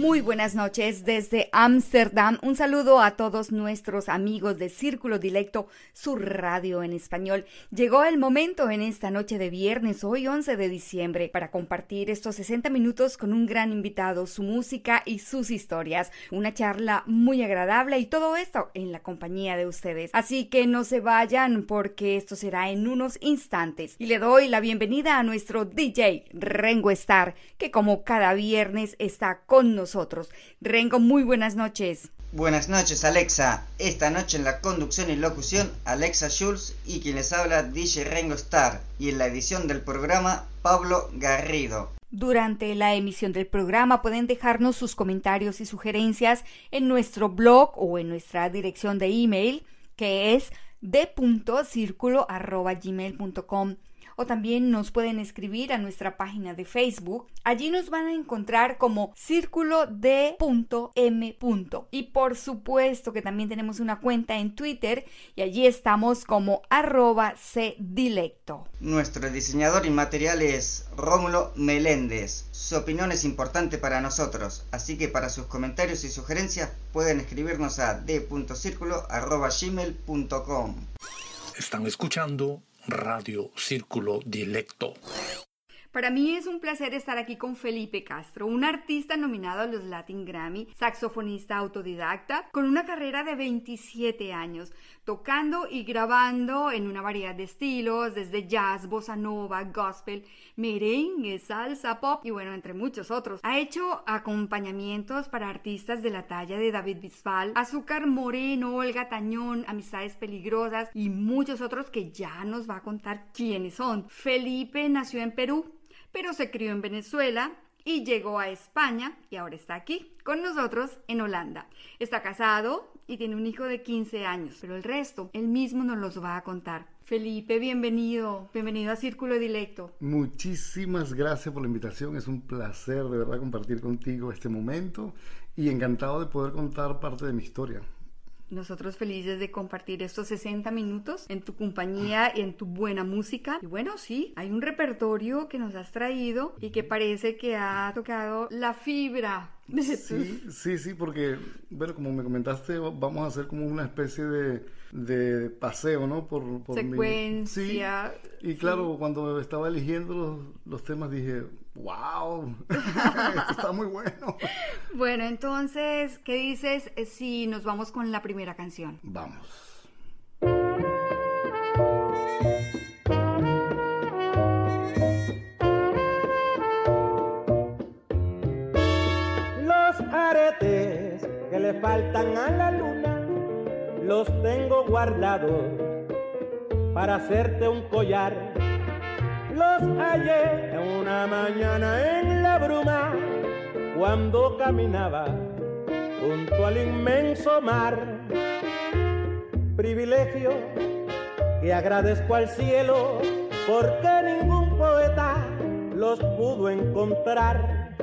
Muy buenas noches desde Ámsterdam. Un saludo a todos nuestros amigos de Círculo Dilecto, su radio en español. Llegó el momento en esta noche de viernes, hoy 11 de diciembre, para compartir estos 60 minutos con un gran invitado, su música y sus historias. Una charla muy agradable y todo esto en la compañía de ustedes. Así que no se vayan porque esto será en unos instantes. Y le doy la bienvenida a nuestro DJ Rengo Star, que como cada viernes está con nosotros nosotros. Rengo, muy buenas noches. Buenas noches, Alexa. Esta noche en la conducción y locución, Alexa Schulz y quien les habla, DJ Rengo Star. Y en la edición del programa, Pablo Garrido. Durante la emisión del programa pueden dejarnos sus comentarios y sugerencias en nuestro blog o en nuestra dirección de email que es d.circulo.gmail.com o también nos pueden escribir a nuestra página de Facebook. Allí nos van a encontrar como círculo de punto m. Y por supuesto que también tenemos una cuenta en Twitter y allí estamos como arroba cdilecto. Nuestro diseñador inmaterial es Rómulo Meléndez. Su opinión es importante para nosotros, así que para sus comentarios y sugerencias pueden escribirnos a d.circulo.gmail.com. Están escuchando Radio Círculo Dilecto. Para mí es un placer estar aquí con Felipe Castro, un artista nominado a los Latin Grammy, saxofonista autodidacta, con una carrera de 27 años, tocando y grabando en una variedad de estilos, desde jazz, bossa nova, gospel, merengue, salsa, pop y bueno, entre muchos otros. Ha hecho acompañamientos para artistas de la talla de David Bisbal, Azúcar Moreno, Olga Tañón, Amistades Peligrosas y muchos otros que ya nos va a contar quiénes son. Felipe nació en Perú, pero se crió en Venezuela y llegó a España y ahora está aquí con nosotros en Holanda. Está casado y tiene un hijo de 15 años, pero el resto él mismo nos los va a contar. Felipe, bienvenido, bienvenido a Círculo Dilecto. Muchísimas gracias por la invitación, es un placer de verdad compartir contigo este momento y encantado de poder contar parte de mi historia. Nosotros felices de compartir estos 60 minutos en tu compañía y en tu buena música. Y bueno, sí, hay un repertorio que nos has traído y que parece que ha tocado la fibra de Sí, sí, sí, porque, bueno, como me comentaste, vamos a hacer como una especie de, de paseo, ¿no? Por, por Secuencia. Sí. Y claro, cuando estaba eligiendo los, los temas dije, wow, esto está muy bueno. Bueno, entonces, ¿qué dices si nos vamos con la primera canción? Vamos. Los aretes que le faltan a la luna, los tengo guardados para hacerte un collar los hallé una mañana en la bruma cuando caminaba junto al inmenso mar. Privilegio que agradezco al cielo porque ningún poeta los pudo encontrar.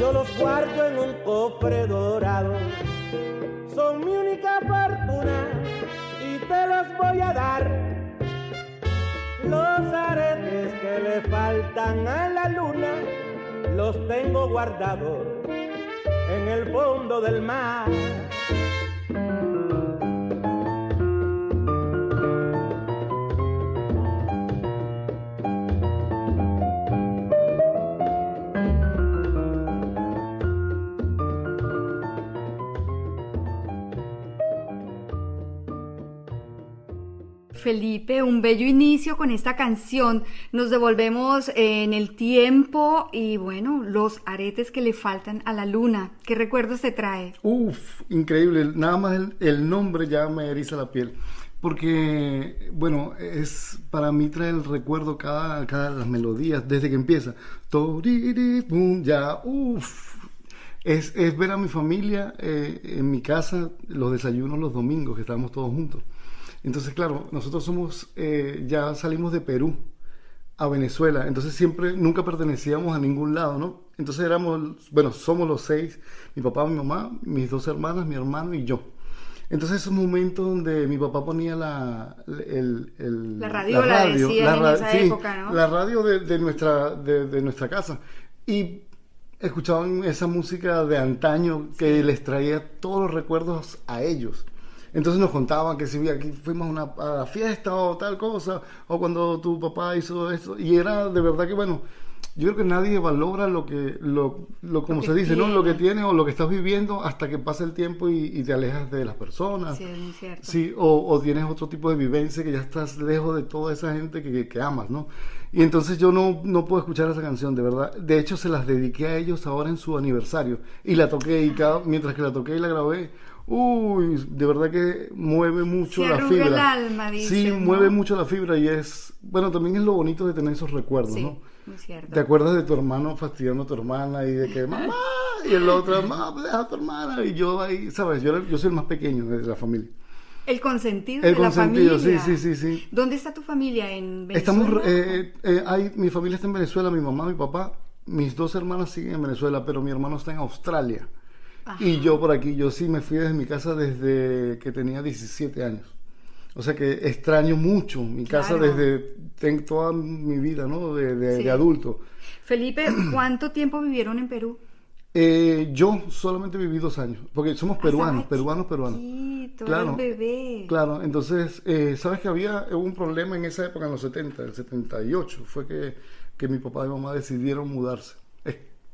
Yo los guardo en un cofre dorado, son mi única fortuna y te los voy a dar los aretes que le faltan a la luna los tengo guardados en el fondo del mar. Felipe, un bello inicio con esta canción. Nos devolvemos en el tiempo y bueno, los aretes que le faltan a la luna. ¿Qué recuerdos te trae? Uf, increíble. Nada más el, nombre ya me eriza la piel. Porque, bueno, es para mí trae el recuerdo cada, cada las melodías desde que empieza. Ya, uff, es, es ver a mi familia eh, en mi casa, los desayunos los domingos, que estábamos todos juntos. Entonces, claro, nosotros somos, eh, ya salimos de Perú a Venezuela, entonces siempre, nunca pertenecíamos a ningún lado, ¿no? Entonces éramos, bueno, somos los seis, mi papá, mi mamá, mis dos hermanas, mi hermano y yo. Entonces esos momentos donde mi papá ponía la, el, el- La decían en ra- esa sí, época, ¿no? La radio de, de nuestra, de, de nuestra casa. Y escuchaban esa música de antaño que les traía todos los recuerdos a ellos. Entonces nos contaban que si aquí fuimos a una a la fiesta o tal cosa, o cuando tu papá hizo esto, y era de verdad que bueno, yo creo que nadie valora lo que, lo, lo como que se dice, ¿no? Lo que tiene. tienes o lo que estás viviendo hasta que pasa el tiempo y, y te alejas de las personas. Sí, es muy cierto. Sí, o, o tienes otro tipo de vivencia que ya estás lejos de toda esa gente que, que- que amas, ¿no? Y entonces yo no, no puedo escuchar esa canción, de verdad. De hecho, se las dediqué a ellos ahora en su aniversario. Y la toqué, y cada, mientras que la toqué y la grabé, uy, de verdad que mueve mucho Se la fibra. el alma, sí, dicen, ¿no? mueve mucho la fibra y es, bueno, también es lo bonito de tener esos recuerdos, Sí, ¿no? muy cierto. ¿Te acuerdas de tu hermano fastidiando a tu hermana y de que mamá y el otro mamá pues deja a tu hermana y yo ahí, sabes, yo, soy el más pequeño de la familia. El consentido El de la consentido, sí, familia. sí, sí, sí. ¿Dónde está tu familia? ¿En Venezuela? Estamos, eh, eh, hay, mi familia está en Venezuela, mi mamá, mi papá, mis dos hermanas siguen en Venezuela, pero mi hermano está en Australia. Y yo por aquí, yo sí me fui desde mi casa desde que tenía 17 años. O sea que extraño mucho mi casa Claro. desde tengo toda mi vida, ¿no? De, de- Sí. de adulto. Felipe, ¿cuánto tiempo vivieron en Perú? Eh, yo solamente viví dos años, porque somos peruanos, Estaba peruanos, peruanos. chiquito, Claro. bebé. Claro, entonces, eh, ¿sabes que había un problema en esa época, en los 70, el 78? Fue que, que mi papá y mamá decidieron mudarse,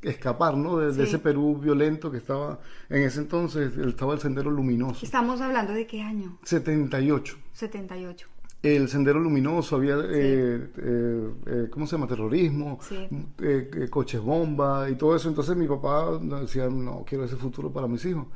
escapar, ¿no? De, ese Perú violento que estaba, en ese entonces, estaba el Sendero Luminoso. Estamos hablando de qué año? 78. 78. El Sendero Luminoso, había, eh, eh, eh, ¿cómo se llama? Terrorismo, Sí. eh, coches bomba y todo eso. Entonces mi papá decía, no, quiero ese futuro para mis hijos.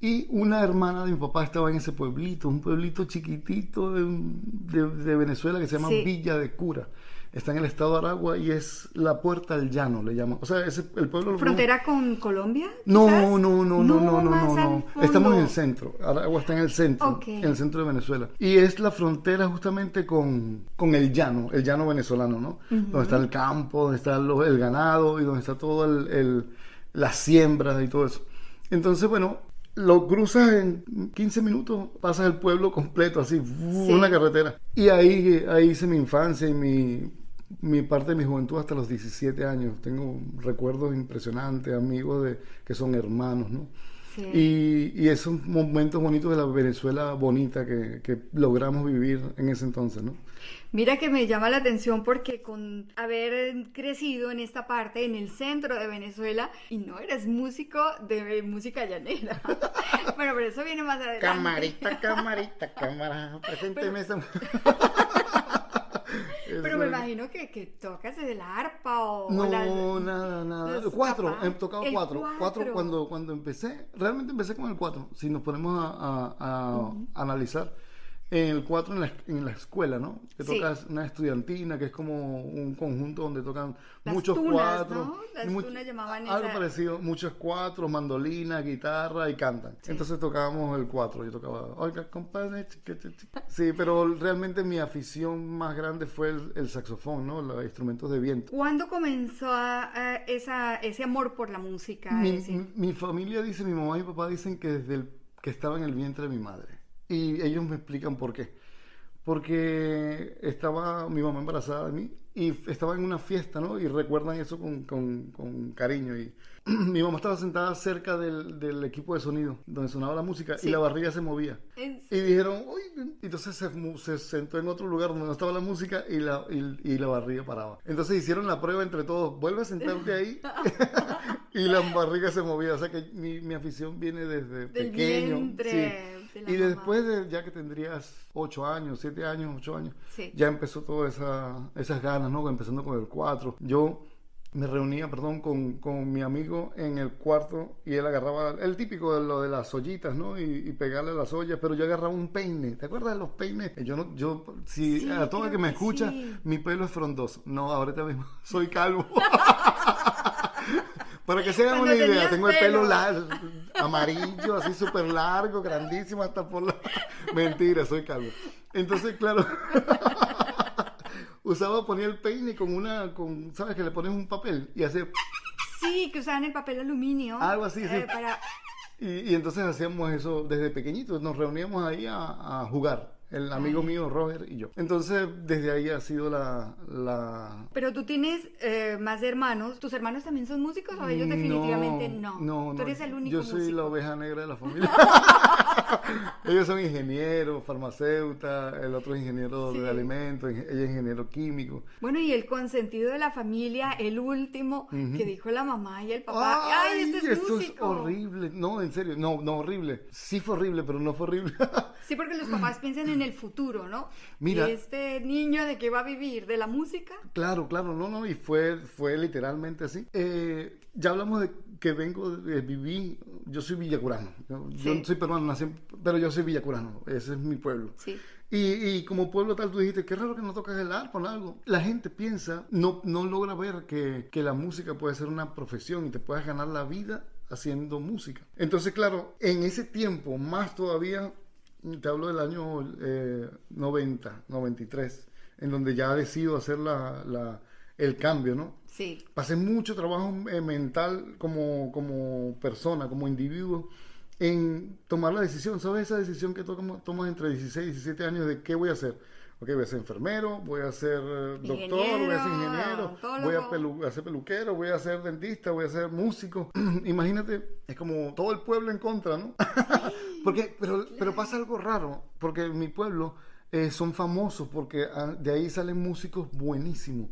Y una hermana de mi papá estaba en ese pueblito, un pueblito chiquitito de, de- de Venezuela que se llama. Villa de Cura. Está en el estado de Aragua y es la puerta al llano, le llaman. O sea, ese, el pueblo... lo- ¿Frontera con Colombia? no, no, no, no, no, no, no, no. Estamos en el centro. Aragua está en el centro, en el centro de Venezuela. Y es la frontera justamente con, con el llano, el llano venezolano, ¿no? Donde está el campo, donde está lo- el ganado y donde está todo el, el- las siembras y todo eso. Entonces, bueno, lo cruzas en 15 minutos, pasas el pueblo completo, así, una carretera. Y ahí, ahí hice mi infancia y mi, mi parte de mi juventud hasta los 17 años. Tengo recuerdos impresionantes, amigos de, que son hermanos, ¿no? Sí. Y, y esos momentos bonitos de la Venezuela bonita que, que logramos vivir en ese entonces, ¿no? Mira que me llama la atención porque con haber crecido en esta parte, en el centro de Venezuela, y no eres músico de música llanera. bueno, pero eso viene más adelante. Camarita, camarita, cámara, presénteme esa... Pero me imagino que, que tocas desde la arpa o... No, la- nada, nada. Cuatro, papás. he tocado cuatro. cuatro. Cuatro cuando, cuando empecé, realmente empecé con el cuatro. Si nos ponemos a, a- a analizar, en el cuatro en la, en la escuela, ¿no? Que Sí. tocas una estudiantina, que es como un conjunto donde tocan Las muchos tunas, cuatro. ¿no? Las much- tunas llamaban Algo esa- parecido, muchos cuatro, mandolina, guitarra y cantan. Entonces tocábamos el cuatro. Yo tocaba, oiga, compadre, chique, chique, chique". Sí, pero realmente mi afición más grande fue el, el saxofón, ¿no? Los instrumentos de viento. ¿Cuándo comenzó a- a esa, ese amor por la música? Mi, mi- mi familia dice, mi mamá y mi papá dicen que desde el, que estaba en el vientre de mi madre. Y ellos me explican por qué. Porque estaba mi mamá embarazada de mí y estaba en una fiesta, ¿no? Y recuerdan eso con, con- con cariño. Y mi mamá estaba sentada cerca del, del equipo de sonido, donde sonaba la música, Sí. y la barriga se movía. En- Y dijeron, uy, entonces se, se sentó en otro lugar donde no estaba la música y la, y, y la barriga paraba. Entonces hicieron la prueba entre todos, vuelve a sentarte ahí y la barriga se movía. O sea que mi, mi afición viene desde Del pequeño. vientre sí. De Y mamá. después de ya que tendrías ocho años, siete años, ocho años, Sí. ya empezó todas esa, esas ganas, ¿no? Empezando con el cuatro. Yo me reunía, perdón, con, con mi amigo en el cuarto y él agarraba el típico de lo de las ollitas, ¿no? Y, y pegarle a las ollas, pero yo agarraba un peine. ¿Te acuerdas de los peines? Yo no, yo, si Sí, a todo el que me que escucha, sí. mi pelo es frondoso. No, ahorita mismo soy calvo. Para que se hagan una idea, tengo el pelo. pelo largo, amarillo, así súper largo, grandísimo hasta por la... Mentira, soy calvo. Entonces, claro, usaba, ponía el peine con una, con, ¿sabes? Que le pones un papel y hace... Sí, que usaban el papel aluminio. Algo así, sí. eh, para... Y, y entonces hacíamos eso desde pequeñitos, nos reuníamos ahí a, a jugar, el amigo mío Roger y yo. Entonces, desde ahí ha sido la... la... Pero tú tienes eh, más hermanos. ¿Tus hermanos también son músicos o ellos definitivamente no? No, Tú no, eres el único Yo soy músico. la oveja negra de la familia. ellos son ingenieros, farmacéuta, el otro es ingeniero Sí. de alimentos, ella es ingeniero químico. Bueno, y el consentido de la familia, el último, que dijo la mamá y el papá. ¡Ay, este es esto músico! es horrible. No, en serio, no, no horrible. Sí fue horrible, pero no fue horrible. Sí, porque los papás piensan en el futuro, ¿no? Mira. ¿Y este niño de qué va a vivir? ¿De la música? Claro, claro, no, no, y fue, fue literalmente así. Eh, ya hablamos de que vengo, de, viví, yo soy villacurano, yo, yo Sí. no soy peruano, nací pero yo soy villacurano, ese es mi pueblo. Sí. Y, y como pueblo tal, tú dijiste, qué raro que no tocas el arpa o algo. La gente piensa, no, no logra ver que, que la música puede ser una profesión y te puedes ganar la vida haciendo música. Entonces, claro, en ese tiempo, más todavía, te hablo del año eh, 90, 93, en donde ya decido hacer la, la- el cambio, ¿no? Sí. Pasé mucho trabajo eh, mental como, como persona, como individuo, en tomar la decisión. ¿Sabes esa decisión que tomas entre 16 y 17 años de qué voy a hacer? Ok, voy a ser enfermero, voy a ser eh, doctor, voy a ser Ingeniero, voy a, pelu- a ser peluquero, voy a ser dentista, voy a ser músico. Imagínate, es como todo el pueblo en contra, ¿no? porque, pero, pero pasa algo raro, porque en mi pueblo eh, son famosos, porque ah, de ahí salen músicos buenísimos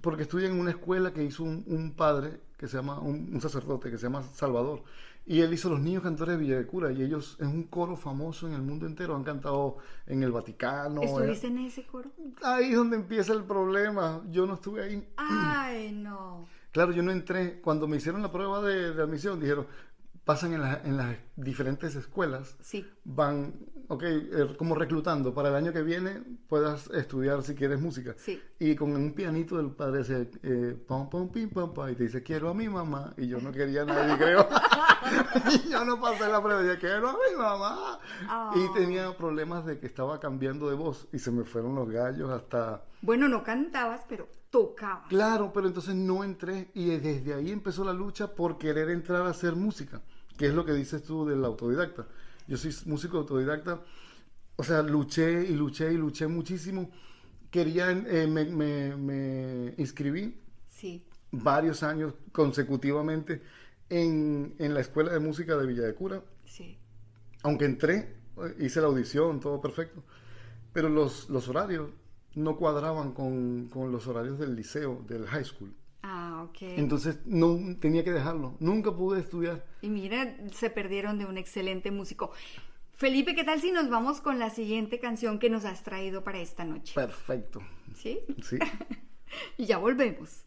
porque estudian en una escuela que hizo un, un padre que se llama, un, un sacerdote que se llama Salvador. Y él hizo los niños cantores de Villa de Cura. Y ellos es un coro famoso en el mundo entero. Han cantado en el Vaticano. ¿Estuviste eh. en ese coro? Ahí es donde empieza el problema. Yo no estuve ahí. Ay, no. Claro, yo no entré. Cuando me hicieron la prueba de, de admisión, dijeron, pasan en, la- en las diferentes escuelas. Sí. Van, ok, eh, como reclutando. Para el año que viene puedas estudiar si quieres música. Sí. Y con un pianito del padre dice, eh, pom, pom, pim, pam, pam, y te dice, quiero a mi mamá. Y yo no quería a nadie, creo. y yo no pasé la prueba, dije, quiero a mi mamá. Ah. Y tenía problemas de que estaba cambiando de voz y se me fueron los gallos hasta... Bueno, no cantabas, pero tocabas. Claro, pero entonces no entré y desde ahí empezó la lucha por querer entrar a hacer música, que es lo que dices tú del autodidacta. Yo soy músico autodidacta, o sea, luché y luché y luché muchísimo. Quería, eh, me, me- me inscribí Sí. varios años consecutivamente en, en la Escuela de Música de Villa de Cura, Sí. aunque entré, eh, hice la audición, todo perfecto, pero los, los horarios no cuadraban con, con los horarios del liceo, del high school. Ah, ok. Entonces no tenía que dejarlo. Nunca pude estudiar. Y mira, se perdieron de un excelente músico. Felipe, ¿qué tal si nos vamos con la siguiente canción que nos has traído para esta noche? Perfecto. ¿Sí? Sí. Y ya volvemos.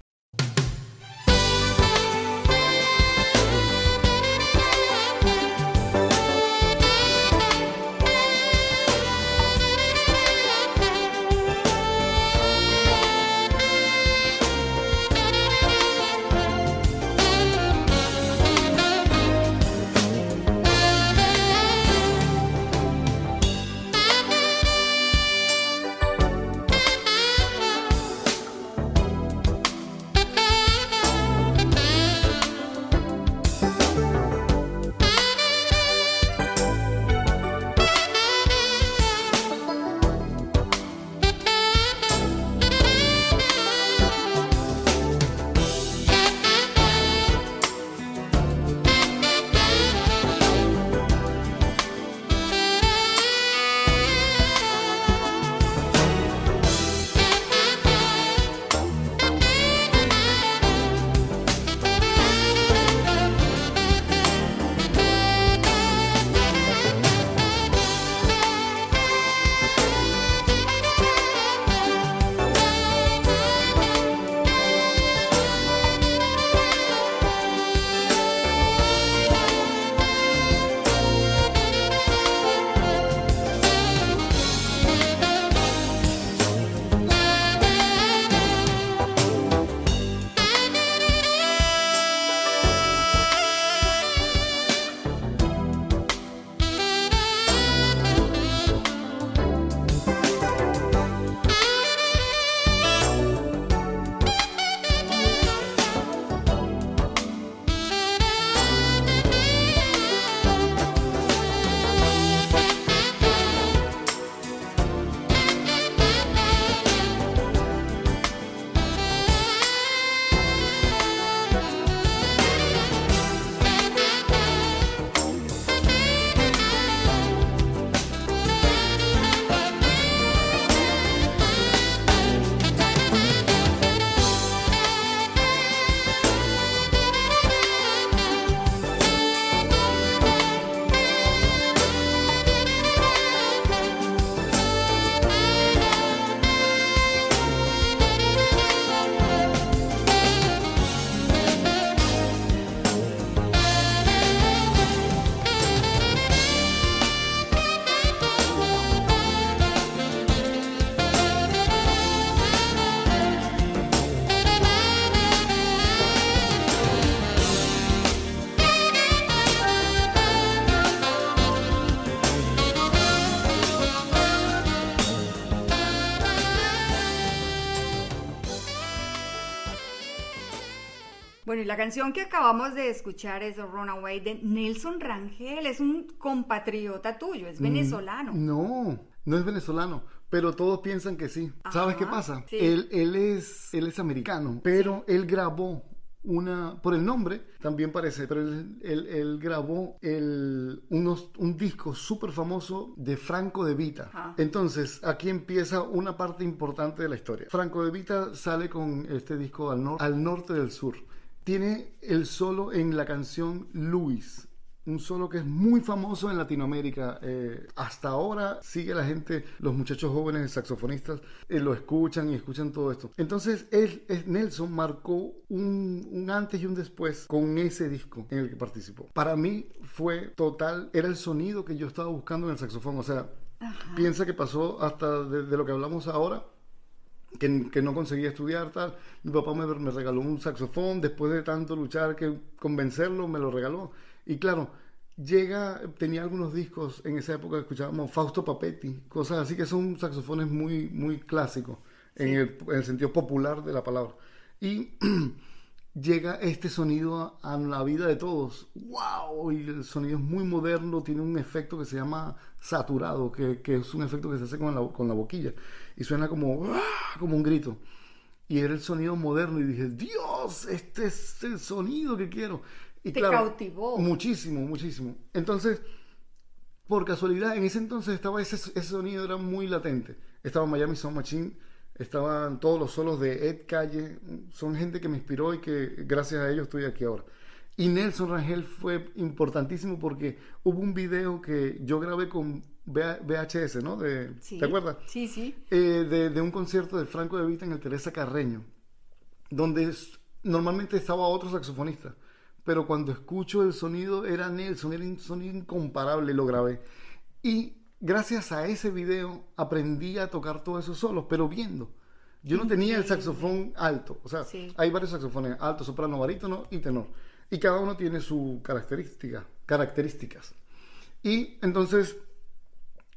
Bueno, y la canción que acabamos de escuchar es Runaway de Nelson Rangel. Es un compatriota tuyo, es venezolano. Mm, No, no es venezolano, pero todos piensan que sí. ¿Sabes Ajá, qué pasa? sí. Él, él, es, él es americano, pero él grabó una, por el nombre también parece, pero él, él- él grabó el, unos, un disco súper famoso de Franco de Vita. Ajá. Entonces, aquí empieza una parte importante de la historia. Franco de Vita sale con este disco al, nor- al norte del sur. Tiene el solo en la canción Luis, un solo que es muy famoso en Latinoamérica. Eh, hasta ahora sigue la gente, los muchachos jóvenes saxofonistas, eh, lo escuchan y escuchan todo esto. Entonces, él, es- Nelson marcó un, un antes y un después con ese disco en el que participó. Para mí fue total, era el sonido que yo estaba buscando en el saxofón. O sea, piensa que pasó hasta de, de lo que hablamos ahora que, que no conseguía estudiar, tal. Mi papá me, me regaló un saxofón, después de tanto luchar que convencerlo, me lo regaló. Y claro, llega, tenía algunos discos en esa época que escuchábamos Fausto Papetti, cosas así que son saxofones muy, muy clásicos en, el, en el sentido popular de la palabra. Y llega este sonido a, la vida de todos. ¡Wow! Y el sonido es muy moderno, tiene un efecto que se llama saturado, que, que es un efecto que se hace con la, con la boquilla. Y suena como, ¡ah! como un grito. Y era el sonido moderno y dije, Dios, este es el sonido que quiero. Y Te cautivó. Muchísimo, muchísimo. Entonces, por casualidad, en ese entonces estaba ese, ese sonido era muy latente. Estaba Miami Sound Machine, estaban todos los solos de Ed Calle, son gente que me inspiró y que gracias a ellos estoy aquí ahora. Y Nelson Rangel fue importantísimo porque hubo un video que yo grabé con VH VHS, ¿no? De, Sí. ¿Te acuerdas? Sí, sí. Eh, de, de un concierto de Franco de Vita en el Teresa Carreño, donde normalmente estaba otro saxofonista, pero cuando escucho el sonido era Nelson, era un sonido incomparable, lo grabé. Y gracias a ese video aprendí a tocar todos esos solos, pero viendo. Yo no tenía el saxofón alto, o sea, Sí. hay varios saxofones, alto, soprano, barítono y tenor. Y cada uno tiene su característica, características. Y entonces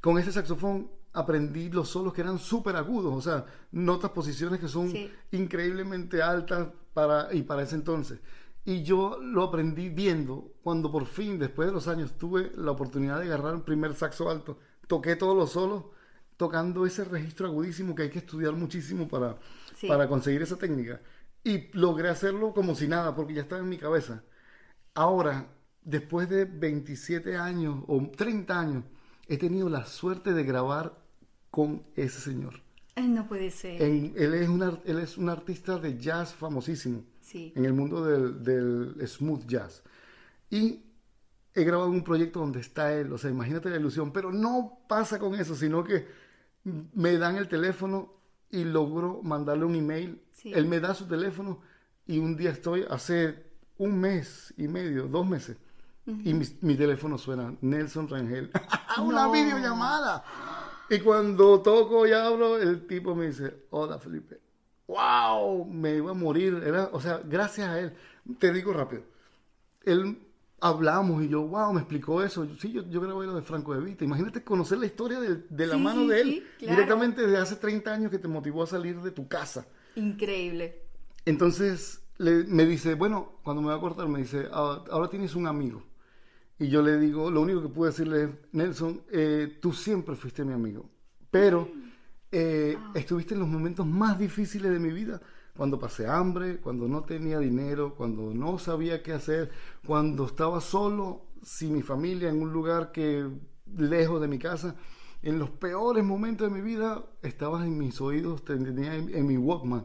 con ese saxofón aprendí los solos que eran súper agudos, o sea, notas, posiciones que son Sí. increíblemente altas para, y para ese entonces. Y yo lo aprendí viendo cuando por fin, después de los años, tuve la oportunidad de agarrar el primer saxo alto. Toqué todos los solos tocando ese registro agudísimo que hay que estudiar muchísimo para, Sí. para conseguir esa técnica. Y logré hacerlo como si nada, porque ya estaba en mi cabeza. Ahora, después de 27 años o 30 años, he tenido la suerte de grabar con ese señor. No puede ser. En- él, es un, ar- él es un artista de jazz famosísimo Sí. en el mundo del, del smooth jazz. Y he grabado un proyecto donde está él, o sea, imagínate la ilusión, pero no pasa con eso, sino que me dan el teléfono y logro mandarle un email. Sí. Él me da su teléfono y un día estoy, hace un mes y medio, dos meses, y mi, mi teléfono suena, Nelson Rangel. Una No. videollamada. Y cuando toco y abro, el tipo me dice, hola Felipe. ¡Wow! Me iba a morir. Era, o sea, gracias a él. Te digo rápido. Él hablamos y yo, wow, me explicó eso. Yo, sí, yo, yo grabé lo de Franco de Vita. Imagínate conocer la historia de, de la Sí, mano de él sí, claro. directamente desde hace 30 años que te motivó a salir de tu casa. Increíble. Entonces le- me dice, bueno, cuando me va a cortar, me dice, "Ah, ahora tienes un amigo. Y yo le digo, lo único que pude decirle es, Nelson, eh, tú siempre fuiste mi amigo, pero eh, estuviste en los momentos más difíciles de mi vida, cuando pasé hambre, cuando no tenía dinero, cuando no sabía qué hacer, cuando estaba solo, sin mi familia, en un lugar que lejos de mi casa. En los peores momentos de mi vida, estabas en mis oídos, te tenía en, en mi Walkman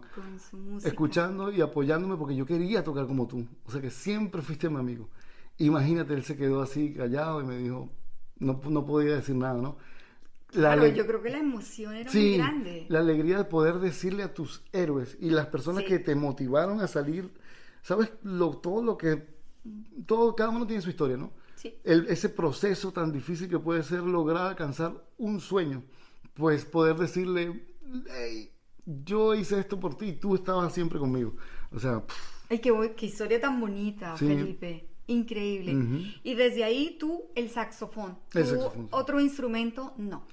escuchando y apoyándome porque yo quería tocar como tú. O sea que siempre fuiste mi amigo. Imagínate, él se quedó así callado y me dijo, no, no podía decir nada, ¿no? La ale- yo creo que la emoción era muy sí, grande. la alegría de poder decirle a tus héroes y las personas Sí. que te motivaron a salir, ¿sabes? Lo, todo lo que, todo, cada uno tiene su historia, ¿no? Sí. El- ese proceso tan difícil que puede ser lograr alcanzar un sueño, pues poder decirle, hey, yo hice esto por ti, tú estabas siempre conmigo. O sea, pff, Ay, qué, qué historia tan bonita, Sí. Felipe. Increíble. Ujú. Y desde ahí tú, el saxofón. El ¿Tú saxofón, sí. Otro instrumento, no.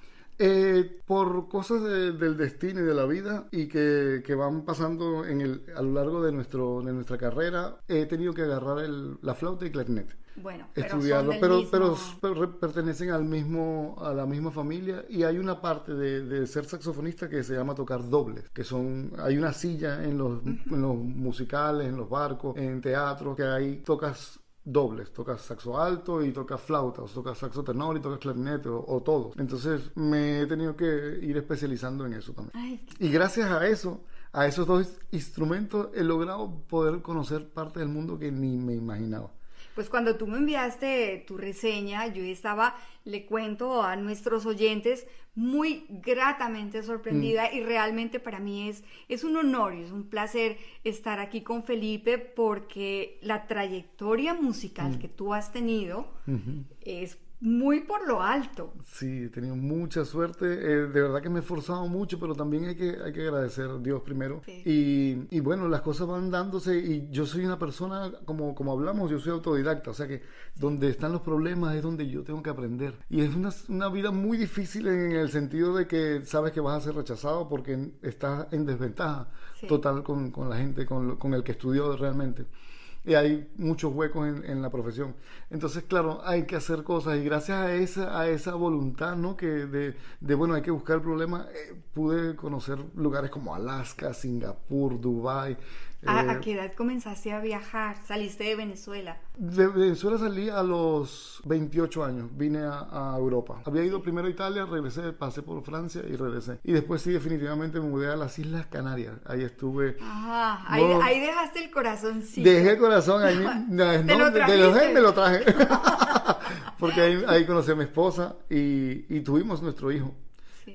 Eh, por cosas de- del destino y de la vida y que, que van pasando en el, a lo largo de, nuestro, de nuestra carrera, he tenido que agarrar el- la flauta y clarinete. Bueno, estudiarlo, pero, mismo- pero, pertenecen al mismo, a la misma familia y hay una parte de, de ser saxofonista que se llama tocar dobles, que son, hay una silla en los, en los musicales, en los barcos, en teatro, que ahí tocas dobles, tocas saxo alto y tocas flauta, o tocas saxo tenor y tocas clarinete o, o todo. Entonces me he tenido que ir especializando en eso también. Ay, Y gracias a eso, a esos dos instrumentos, he logrado poder conocer parte del mundo que ni me imaginaba. Pues cuando tú me enviaste tu reseña, yo estaba, le cuento a nuestros oyentes, muy gratamente sorprendida Mm. y realmente para mí es, es un honor y es un placer estar aquí con Felipe porque la trayectoria Mm. musical que tú has tenido es muy por lo alto. Sí, he tenido mucha suerte. eh, de verdad que me he esforzado mucho, pero también hay que, hay que agradecer a Dios primero. Sí. Y, y bueno, las cosas van dándose y yo soy una persona, como, como hablamos, yo soy autodidacta. O sea que donde están los problemas es donde yo tengo que aprender. Y es una, una vida muy difícil en el sentido de que sabes que vas a ser rechazado porque estás en desventaja Sí. total con, con la gente, con, con el que estudió realmente y hay muchos huecos en, en la profesión. Entonces, claro, hay que hacer cosas y gracias a esa, a esa voluntad, ¿no? Que de, de, bueno, hay que buscar el problema, eh, pude conocer lugares como Alaska, Singapur, Dubai. ¿A, eh, a qué edad comenzaste a viajar? Saliste de Venezuela. de Venezuela salí a los 28 años, vine a, a Europa. Había ido primero a Italia, regresé, pasé por Francia y regresé. Y después sí, definitivamente me mudé a las Islas Canarias. Ahí estuve... Ah, ahí, No. ahí dejaste el corazoncito. Dejé el corazón ahí. No, ¿Te no, lo de- los me lo traje. Porque ahí, ahí conocí a mi esposa y, y tuvimos nuestro hijo.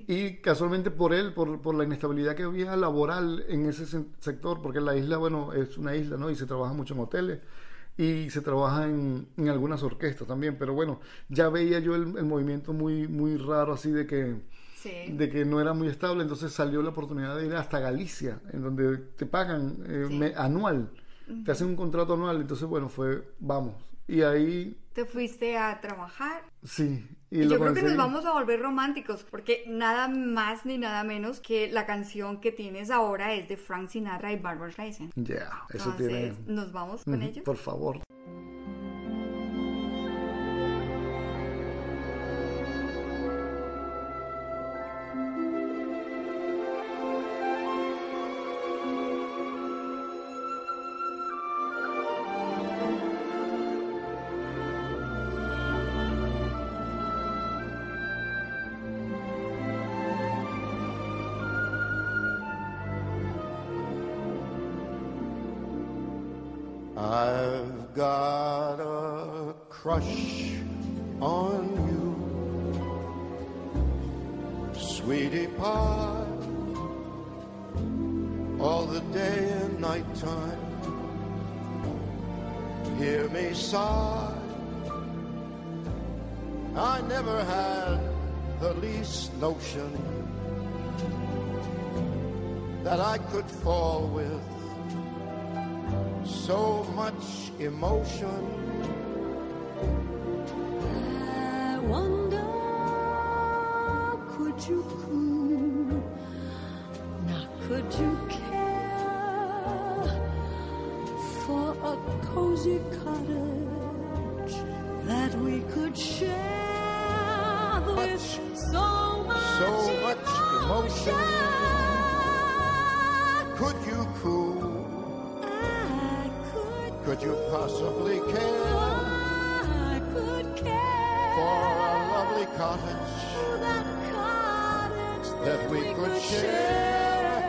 Y casualmente por él, por, por la inestabilidad que había laboral en ese sector, porque la isla, bueno, es una isla, ¿no? Y se trabaja mucho en hoteles y se trabaja en, en algunas orquestas también. Pero bueno, ya veía yo el, el movimiento muy, muy raro así de que Sí. de que no era muy estable, entonces salió la oportunidad de ir hasta Galicia, en donde te pagan eh, Sí. me- anual, te hacen un contrato anual, entonces bueno, fue, vamos, y ahí Te fuiste a trabajar. sí. Y, yo creo que nos vamos a volver románticos, porque nada más ni nada menos que la canción que tienes ahora es de Frank Sinatra y Barbara Streisand. Ya, eso Entonces, tiene... ¿nos vamos con ellos? Por favor. Emotion. I wonder, could you coo? Now, could you care for a cozy cottage that we could share with so much, So much emotion. Could you cool? Could, Could you possibly care I could care for a lovely cottage that cottage that we could share?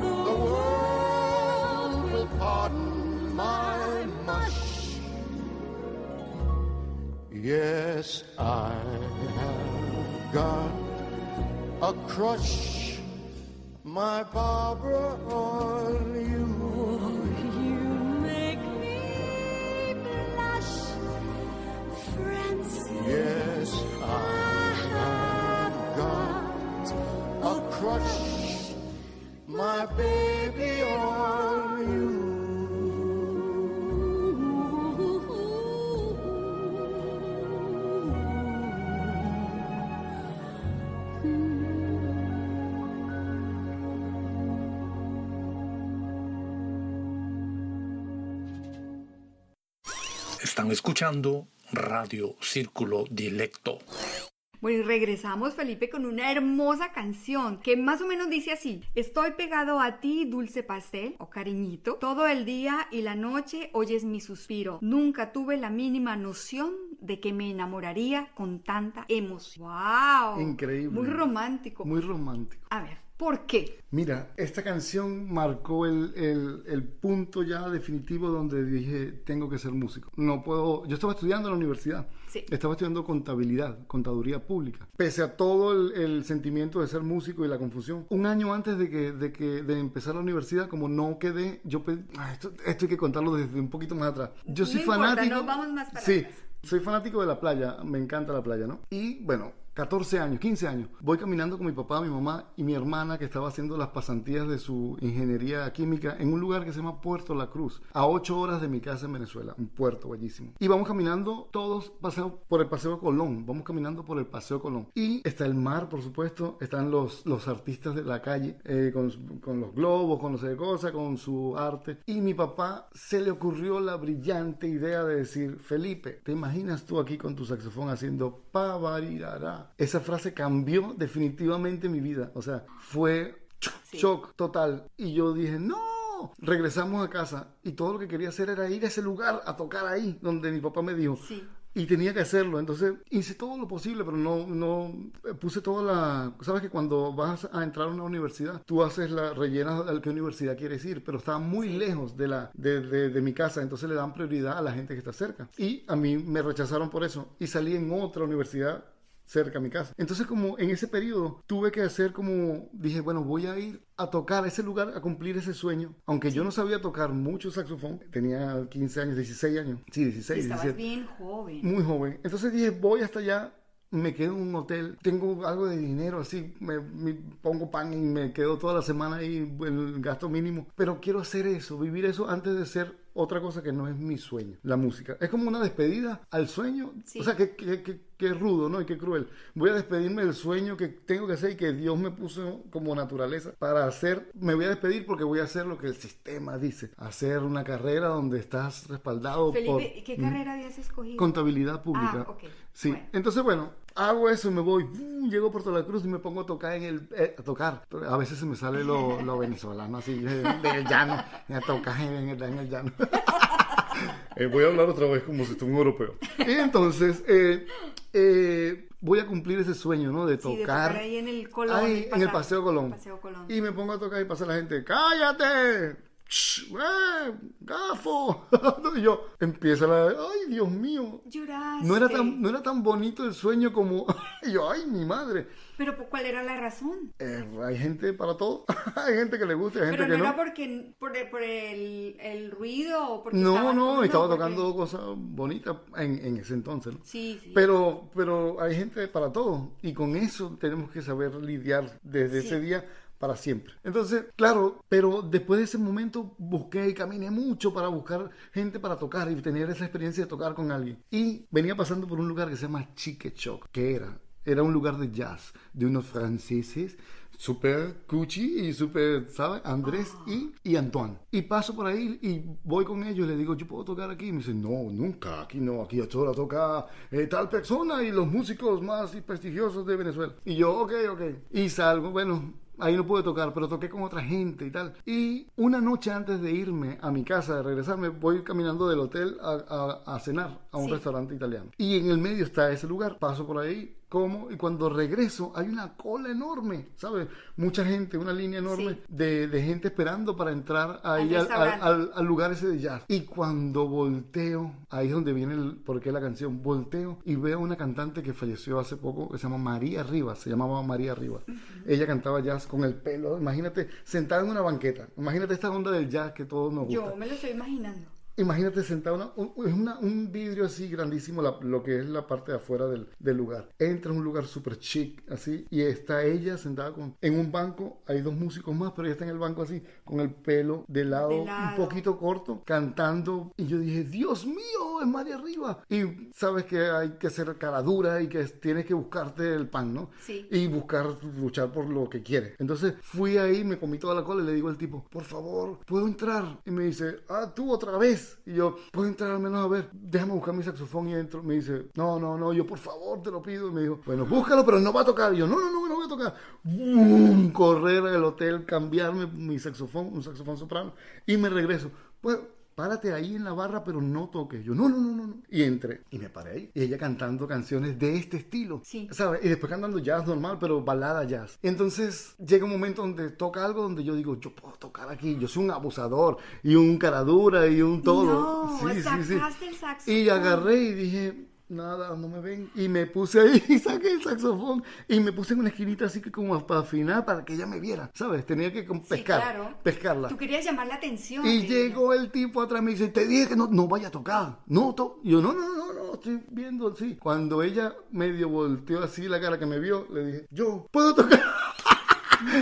The world will pardon my mush. Yes, I have got a crush, my Barbara, Están escuchando Radio Círculo Dilecto. Bueno, y regresamos, Felipe, con una hermosa canción que más o menos dice así. Estoy pegado a ti, dulce pastel o cariñito. Todo el día y la noche oyes mi suspiro. Nunca tuve la mínima noción de que me enamoraría con tanta emoción. ¡Wow! Increíble. Muy romántico. Muy romántico. A ver, ¿por qué? Mira, esta canción marcó el, el- el punto ya definitivo donde dije, tengo que ser músico. No puedo, yo estaba estudiando en la universidad, Sí. estaba estudiando contabilidad, contaduría pública. Pese a todo el, el sentimiento de ser músico y la confusión, un año antes de que, de que de empezar la universidad, como no quedé, yo pe- ah, esto, esto hay que contarlo desde un poquito más atrás. Yo No soy importa, fanático. nos vamos más para sí, atrás. soy fanático de la playa, me encanta la playa, ¿no? Y bueno, 14 años, 15 años, voy caminando con mi papá, mi mamá y mi hermana que estaba haciendo las pasantías de su ingeniería química en un lugar que se llama Puerto La Cruz, a 8 horas de mi casa en Venezuela, un puerto bellísimo. Y vamos caminando todos paseo, por el Paseo Colón, vamos caminando por el Paseo Colón. Y está el mar, por supuesto, están los, los artistas de la calle eh, con, con los globos, con no sé cosa, con su arte. Y mi papá se le ocurrió la brillante idea de decir, Felipe, ¿te imaginas tú aquí con tu saxofón haciendo pavarirará? Esa frase cambió definitivamente mi vida. O sea, fue shock total. Y yo dije, no. Regresamos a casa y todo lo que quería hacer era ir a ese lugar a tocar ahí, donde mi papá me dijo. Sí. Y tenía que hacerlo, entonces hice todo lo posible, pero no, no eh, puse toda la... Sabes que cuando vas a entrar a una universidad, tú haces la rellenas a qué universidad quieres ir, pero estaba muy lejos de, la, de, de- de mi casa, entonces le dan prioridad a la gente que está cerca. Y a mí me rechazaron por eso y salí en otra universidad cerca a mi casa. Entonces como en ese periodo tuve que hacer como, dije, bueno, voy a ir a tocar a ese lugar, a cumplir ese sueño. Aunque yo no sabía tocar mucho saxofón, tenía 15 años, 16 años, sí, 16, Estabas 17 bien joven. muy joven. Entonces dije, voy hasta allá, me quedo en un hotel, tengo algo de dinero, así, me, me pongo pan y me quedo toda la semana ahí, el gasto mínimo. Pero quiero hacer eso, vivir eso antes de ser otra cosa que no es mi sueño, la música. Es como una despedida al sueño. Sí. O sea, que, que, que- que rudo, ¿no? Y qué cruel. Voy a despedirme del sueño que tengo que hacer y que Dios me puso como naturaleza para hacer. Me voy a despedir porque voy a hacer lo que el sistema dice. Hacer una carrera donde estás respaldado Felipe, por... ¿qué carrera habías escogido? Contabilidad pública. Ah, ok. Sí. Bueno. Entonces, bueno, hago eso, me voy, ¡bum! llego a Puerto La Cruz y me pongo a tocar en el... eh, a tocar. A veces se me sale lo, lo venezolano, así, del llano. A tocar en el, en el llano. Eh, voy a hablar otra vez como si estuviera un europeo. Y entonces, eh, eh, voy a cumplir ese sueño, ¿no? De Sí, de tocar. tocar ahí en el Colón. ahí, en el Paseo Colón. Paseo Colón. Y me pongo a tocar y pasa la gente, ¡cállate! ¡Eh! ¡Gafo! y yo, empieza la... ¡Ay, Dios mío! Lloraste. No era, tan, no era tan bonito el sueño como... y yo, ¡ay, mi madre! Pero ¿cuál era la razón? Eh, hay gente para todo. hay gente que le gusta hay gente Pero no, que no. era porque por, el- por el, el ruido o porque No, no, estaba porque- tocando cosas bonitas en, en ese entonces. ¿no? Sí, sí. Pero, pero hay gente para todo y con eso tenemos que saber lidiar desde Sí. ese día para siempre. Entonces, claro, pero después de ese momento busqué y caminé mucho para buscar gente para tocar y tener esa experiencia de tocar con alguien. Y venía pasando por un lugar que se llama Chique Choc, que era, era un lugar de jazz de unos franceses super cuchi y super, ¿sabes? Andrés y, y Antoine. Y paso por ahí y voy con ellos y le digo, ¿yo puedo tocar aquí? Y me dicen, no, nunca, aquí no, aquí ahora toca eh, tal persona y los músicos más prestigiosos de Venezuela. Y yo, ok, ok. Y salgo, bueno, Ahí no pude tocar, pero toqué con otra gente y tal. Y una noche antes de irme a mi casa, de regresarme, voy caminando del hotel a, a- a cenar a un Sí. restaurante italiano. Y en el medio está ese lugar. Paso por ahí, como, y cuando regreso hay una cola enorme, ¿sabes? Mucha gente, una línea enorme Sí. de, de gente esperando para entrar ahí Al al, al- restaurante. al- al lugar ese de jazz. Y cuando volteo, ahí es donde viene el porqué la canción, volteo y veo una cantante que falleció hace poco, que se llama María Rivas, se llamaba María Rivas. Ella cantaba jazz con el pelo, imagínate, sentada en una banqueta. Imagínate esta onda del jazz que todos nos gusta. Yo me lo estoy imaginando. Imagínate un, es una- un vidrio así grandísimo, la- lo que es la parte de afuera del, del lugar. Entra a un lugar súper chic, así, y está ella sentada con, en un banco. Hay dos músicos más, pero ella está en el banco así, con el pelo de lado, De un poquito corto, cantando. Y yo dije, Dios mío, es María Arriba. Y sabes que hay que ser cara dura y que tienes que buscarte el pan, ¿no? Sí. y buscar luchar por lo que quiere. Entonces fui ahí, me comí toda la cola y le digo al tipo, por favor, ¿puedo entrar? Y me dice, ah, tú otra vez. Y yo, ¿puedo entrar al menos a ver? Déjame buscar mi saxofón y entro. Me dice, no, no, no, yo por favor te lo pido. Y me dijo, bueno, búscalo, pero no va a tocar. Y yo, no, no, no, no voy a tocar. ¡Bum! Correr al hotel, cambiarme mi saxofón, un saxofón soprano, y me regreso. Pues, párate ahí en la barra, pero no toques. Yo, no, no, no, no, no. Y entré. Y me paré ahí. Y ella cantando canciones de este estilo. Sí. ¿Sabes? Y después cantando jazz normal, pero balada jazz. Entonces llega un momento donde toca algo donde yo digo, yo puedo tocar aquí. Yo soy un abusador y un caradura y un todo. No, Sí, sí, sí. sacaste el saxofón. Y agarré y dije, nada, no me ven. Y me puse ahí y saqué el saxofón. Y me puse en una esquinita así que como para afinar para que ella me viera. ¿Sabes? Tenía que Sí, pescar. claro. Pescarla. Tú querías llamar la atención. Y llegó el tipo atrás y me dice, te dije que no, no vaya a tocar. No, to yo, no, no, no, no, estoy viendo así. Cuando ella medio volteó así la cara que me vio, le dije, yo, ¿puedo tocar?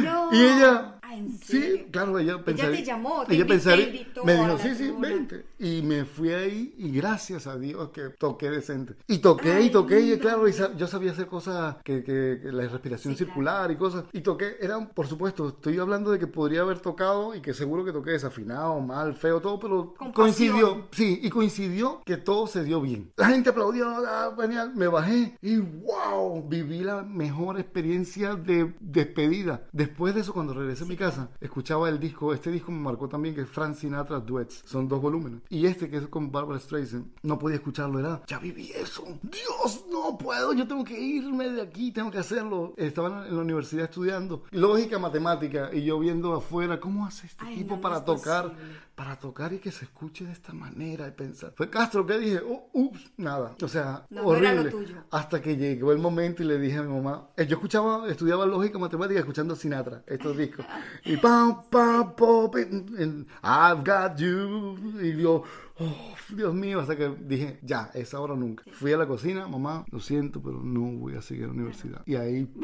No. Y ella, Ah, ¿en sí, serio? claro, ella pensaría. te llamó, te ella pensaría- me dijo, sí, sí, tribuna". vente. Y me fui ahí y gracias a Dios que toqué decente. Y toqué Ay, y toqué y claro, y sa- yo sabía hacer cosas que, que- que la respiración Sí, circular y cosas. Y toqué, eran, por supuesto, estoy hablando de que podría haber tocado y que seguro que toqué desafinado, mal, feo, todo, pero Con coincidió. Sí, y coincidió que todo se dio bien. La gente aplaudió, ah, genial. Me bajé y wow, viví la mejor experiencia de despedida. Después de eso, cuando regresé a mi casa, escuchaba el disco. Este disco me marcó también que es Frank Sinatra Duets. Son dos volúmenes. Y este que es con Barbara Streisand, no podía escucharlo. Era, ya viví eso. Dios, no puedo. Yo tengo que irme de aquí, tengo que hacerlo. Estaba en la universidad estudiando lógica, matemática. Y yo viendo afuera, ¿cómo hace este Ay, tipo no, para tocar? posible. para tocar y que se escuche de esta manera y pensar. Fue Castro que dije, "Oh, ups, nada. O sea, No, no era horrible. lo tuyo. Hasta que llegó el momento y le dije a mi mamá, eh, yo escuchaba, estudiaba lógica matemática escuchando Sinatra, estos discos. Y pam, pam, pop, I've got you. Y yo, oh, Dios mío, hasta que dije, ya, es ahora nunca. Fui a la cocina, mamá, lo siento, pero no voy a seguir a la universidad. Y ahí.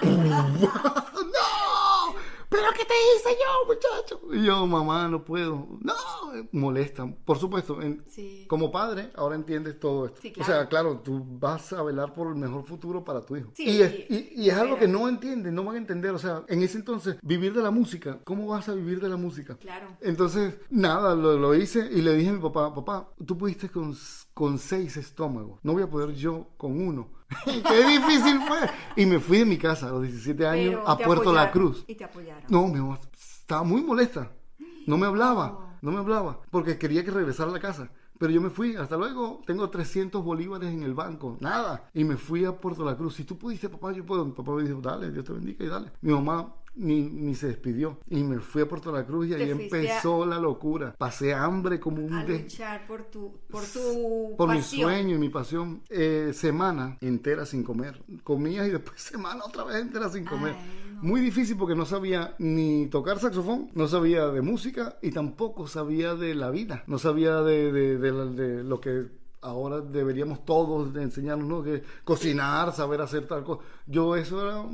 ¿Pero qué te hice yo, muchacho? Y yo, mamá, no puedo. No, molestan. Por supuesto, en- Sí. como padre, ahora entiendes todo esto. Sí, O sea, claro, tú vas a velar por el mejor futuro para tu hijo. Sí, y, es, y- y- es algo que no entienden, no van a entender. O sea, en ese entonces, vivir de la música, ¿cómo vas a vivir de la música? Claro. Entonces, nada, lo, lo hice y le dije a mi papá, papá, tú pudiste con, con seis estómagos, no voy a poder yo con uno. Qué difícil fue. Y me fui de mi casa a los 17 años Pero a Puerto La Cruz. Y te apoyaron. No, mi amor, estaba muy molesta. No me hablaba, no me hablaba, porque quería que regresara a la casa. Pero yo me fui, hasta luego, tengo 300 bolívares en el banco, nada. Y me fui a Puerto La Cruz. Si tú pudiste, papá, yo puedo. Mi papá me dijo, dale, Dios te bendiga y dale. Mi mamá ni, ni se despidió. Y me fui a Puerto La Cruz y ahí empezó la locura. Pasé hambre como un A de- luchar por tu, por tu por mi sueño y mi pasión. Eh, semana entera sin comer. Comía y después semana otra vez entera sin comer. Ay, no. Muy difícil porque no sabía ni tocar saxofón, no sabía de música y tampoco sabía de la vida. No sabía de, de- de la- de lo que ahora deberíamos todos enseñarnos, ¿no? Que cocinar, saber hacer tal cosa. Yo eso era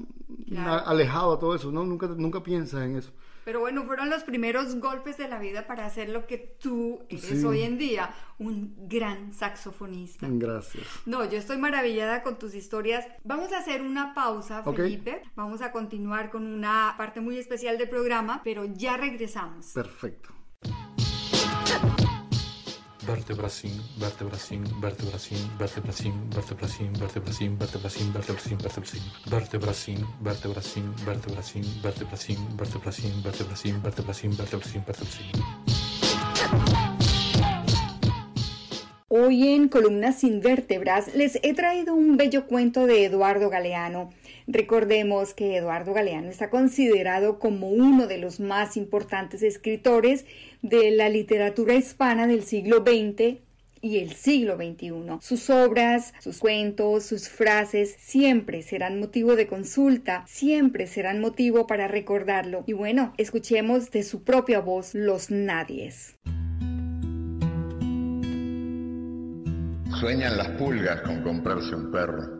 Claro. na- alejado a todo eso, ¿no? Nunca, nunca piensas en eso. Pero bueno, fueron los primeros golpes de la vida para hacer lo que tú eres Sí. hoy en día, un gran saxofonista. Gracias. No, yo estoy maravillada con tus historias. Vamos a hacer una pausa. Felipe. Vamos a continuar con una parte muy especial del programa, pero ya regresamos. Perfecto. Vertebracin, vertebracin, vertebracin, vertebracin, vertebracin, vertebracin, vertebracin, vertebracin, vertebracin, vertebracin, vertebracin, vertebracin, vertebracin, vertebracin, vertebracin, vertebracin, vertebracin, vertebracin. Hoy en Columnas sin Vértebras les he traído un bello cuento de Eduardo Galeano. Recordemos que Eduardo Galeano está considerado como uno de los más importantes escritores de la literatura hispana del siglo XX y el siglo XXI. Sus obras, sus cuentos, sus frases siempre serán motivo de consulta, siempre serán motivo para recordarlo. Y bueno, escuchemos de su propia voz los nadies. Sueñan las pulgas con comprarse un perro.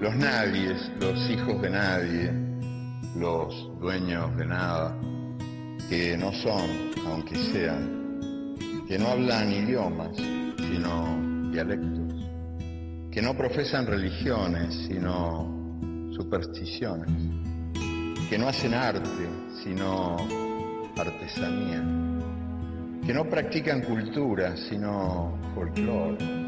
Los nadies, los hijos de nadie, los dueños de nada, que no son, aunque sean, que no hablan idiomas, sino dialectos, que no profesan religiones, sino supersticiones, que no hacen arte, sino artesanía, que no practican cultura, sino folclore,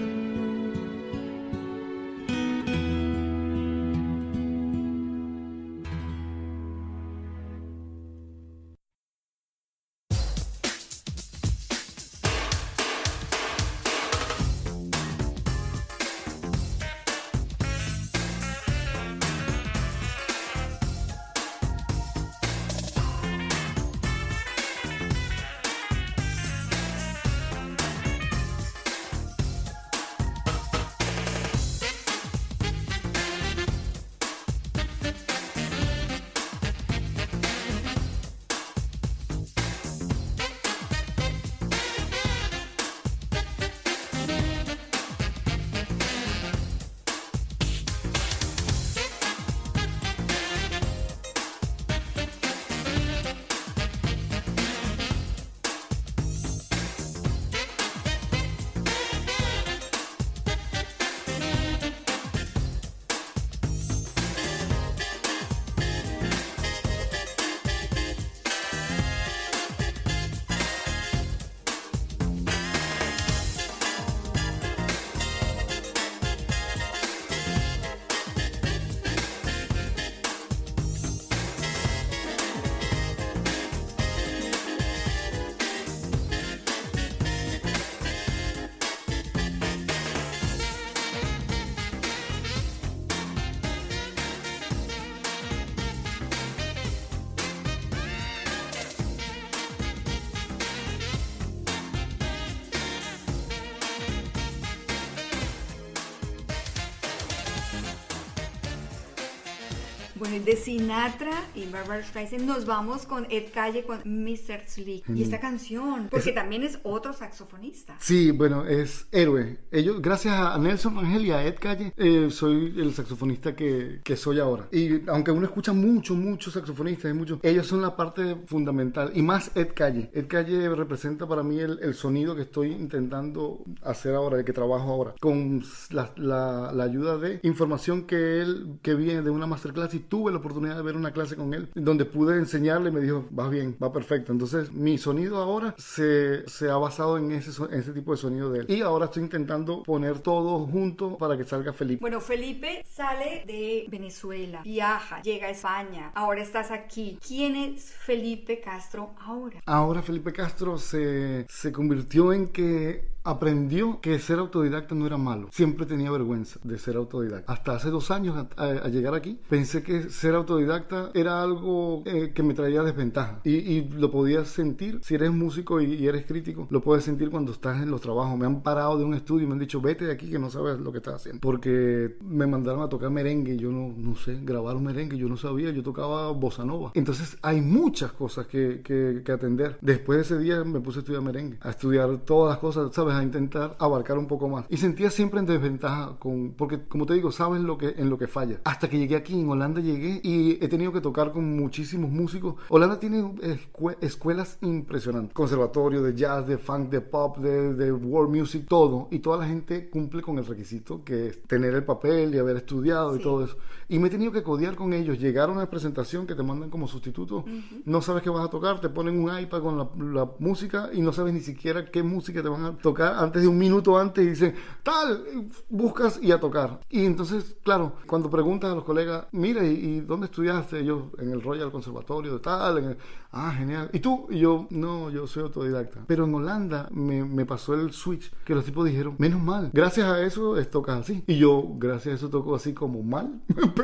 De Sinatra y Barbara Streisand nos vamos con Ed Calle con Mr. Slick. Y esta canción, porque también es otro saxofonista. Sí, bueno, es héroe. Ellos, gracias a Nelson Rangel y a Ed Calle, eh, soy el saxofonista que, soy ahora. Y aunque uno escucha mucho, muchos saxofonistas, muchos, ellos son la parte fundamental. Y más Ed Calle. Ed Calle representa para mí el, sonido que estoy intentando hacer ahora, el que trabajo ahora, con la, ayuda de información que él, que viene de una masterclass y tuve la oportunidad de ver una clase con él, donde pude enseñarle y me dijo, vas bien, va perfecto. Entonces, mi sonido ahora se, se ha basado en ese, so- en ese tipo de sonido de él. Y ahora estoy intentando poner todo junto para que salga Felipe. Bueno, Felipe sale de Venezuela, viaja, llega a España, ahora estás aquí. ¿Quién es Felipe Castro ahora? Ahora Felipe Castro se, se convirtió en que aprendió que ser autodidacta no era malo. Siempre tenía vergüenza de ser autodidacta. Hasta hace dos años a, a- llegar aquí, pensé que ser autodidacta era algo eh, que me traía desventaja. Y, y lo podías sentir, si eres músico y, y eres crítico, lo puedes sentir cuando estás en los trabajos. Me han parado de un estudio y me han dicho, vete de aquí que no sabes lo que estás haciendo. Porque me mandaron a tocar merengue, yo no, no sé, grabar un merengue, yo no sabía, yo tocaba bossa nova. Entonces hay muchas cosas que, que, que atender. Después de ese día me puse a estudiar merengue, a estudiar todas las cosas, ¿sabes? A intentar abarcar un poco más. Y sentía siempre en desventaja, con, porque como te digo, sabes lo que, en lo que falla. Hasta que llegué aquí, en Holanda llegué y he tenido que tocar con muchísimos músicos. Holanda tiene escue- escuelas impresionantes. Conservatorio de jazz, de funk, de pop, de, de world music, todo. Y toda la gente cumple con el requisito que es tener el papel y haber estudiado y todo eso. Y me he tenido que codear con ellos. Llegar a una presentación que te mandan como sustituto. No sabes qué vas a tocar, te ponen un iPad con la, la música y no sabes ni siquiera qué música te van a tocar antes de un minuto antes y dicen, tal, buscas y a tocar. Y entonces, claro, cuando preguntas a los colegas, mira, ¿y, y dónde estudiaste? Yo, en el Royal Conservatorio de tal, en el- ah, genial. ¿Y tú? Y yo, no, yo soy autodidacta. Pero en Holanda me, me pasó el switch, que los tipos dijeron, menos mal, gracias a eso es tocas así. Y yo, gracias a eso toco así como mal,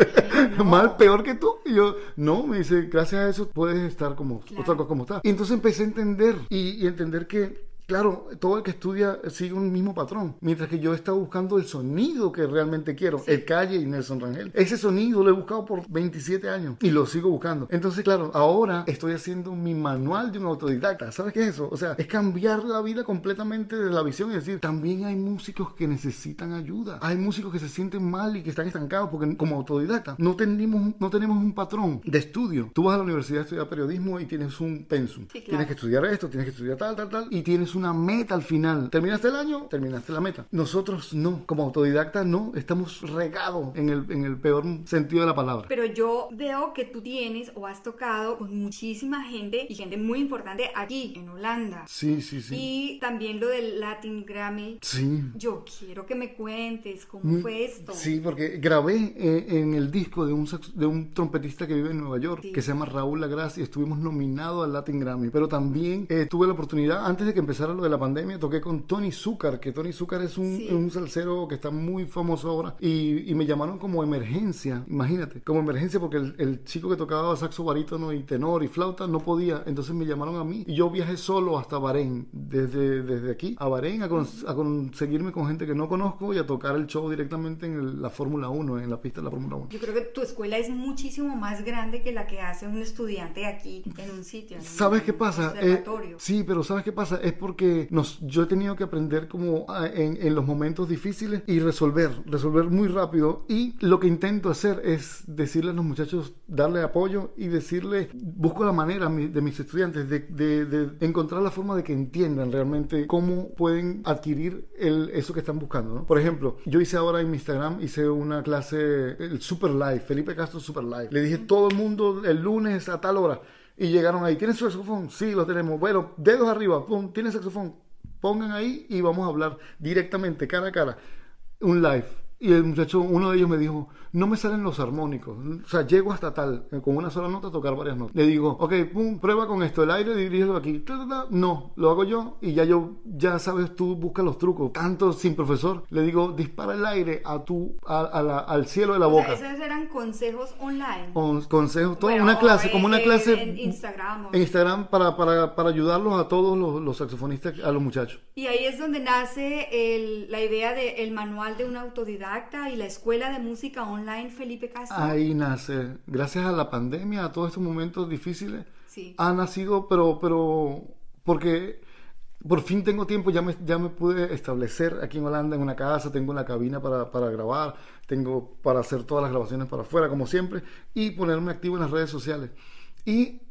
mal, peor que tú. Y yo, no, me dice, gracias a eso puedes estar como, otra cosa como está. Y entonces empecé a entender y, y entender que Claro, todo el que estudia sigue un mismo patrón, mientras que yo he estado buscando el sonido que realmente quiero, el Calle y Nelson Rangel. Ese sonido lo he buscado por 27 años y lo sigo buscando. Entonces, claro, ahora estoy haciendo mi manual de un autodidacta. ¿Sabes qué es eso? O sea, es cambiar la vida completamente de la visión y decir, también hay músicos que necesitan ayuda. Hay músicos que se sienten mal y que están estancados porque como autodidacta no tenemos, no tenemos un patrón de estudio. Tú vas a la universidad a estudiar periodismo y tienes un pensum. Sí, claro. Tienes que estudiar esto, tienes que estudiar tal, tal, tal, y tienes una meta al final. Terminaste el año, terminaste la meta. Nosotros no, como autodidacta no, estamos regados en el, en el peor sentido de la palabra. Pero yo veo que tú tienes o has tocado con muchísima gente y gente muy importante aquí en Holanda. Sí, sí, sí. Y también lo del Latin Grammy. Sí. Yo quiero que me cuentes cómo Mm, fue esto. Sí, porque grabé eh, en el disco de un, de un trompetista que vive en Nueva York, Sí. que se llama Raúl Lagras, y estuvimos nominados al Latin Grammy. Pero también eh, tuve la oportunidad, antes de que empezara lo de la pandemia, toqué con Tony Zucker, que Tony Zucker es un, Sí. un salsero que está muy famoso ahora, y, y me llamaron como emergencia, imagínate, como emergencia porque el, el chico que tocaba saxo barítono y tenor y flauta no podía, entonces me llamaron a mí, y yo viajé solo hasta Bahrein, desde, desde aquí a Bahrein, a, con- a conseguirme con gente que no conozco y a tocar el show directamente en el- la Fórmula 1, en la pista de la Fórmula 1. Yo creo que tu escuela es muchísimo más grande que la que hace un estudiante aquí en un sitio. en un- ¿Sabes qué un pasa? Eh, sí, pero ¿sabes qué pasa? Es porque nos, yo he tenido que aprender como ah, en, en los momentos difíciles y resolver, resolver muy rápido. Y lo que intento hacer es decirle a los muchachos, darle apoyo y decirle, busco la manera mi- de mis estudiantes de, de- de encontrar la forma de que entiendan realmente cómo pueden adquirir el, eso que están buscando. ¿no? Por ejemplo, yo hice ahora en mi Instagram, hice una clase, el Super Live, Felipe Castro Super Live. Le dije todo el mundo el lunes a tal hora. Y llegaron ahí, ¿tienen su saxofón? Sí, lo tenemos. Bueno, dedos arriba, pum, ¿tienen saxofón? Pongan ahí y vamos a hablar directamente, cara a cara. Un live. Y el muchacho, uno de ellos me dijo, no me salen los armónicos. O sea, llego hasta tal, eh, con una sola nota, a tocar varias notas. Le digo, ok, pum, prueba con esto, el aire, dirígelo aquí. No, lo hago yo y ya yo, ya sabes, tú buscas los trucos. Tanto sin profesor, le digo, dispara el aire a tu, a- a la- al cielo de la O boca. sea, esos eran consejos online. Con consejos, toda Bueno, una clase, o como una en- clase en Instagram o- en Instagram para, para, para ayudarlos a todos los, los saxofonistas, a los muchachos. Y ahí es donde nace el- la idea del manual de un autodidacta y la escuela de música online Felipe Castro. Ahí nace, gracias a la pandemia, a todos estos momentos difíciles, Sí. ha nacido, pero, pero, porque por fin tengo tiempo, ya me, ya me pude establecer aquí en Holanda en una casa, tengo una cabina para, para grabar, tengo para hacer todas las grabaciones para afuera, como siempre, y ponerme activo en las redes sociales. Y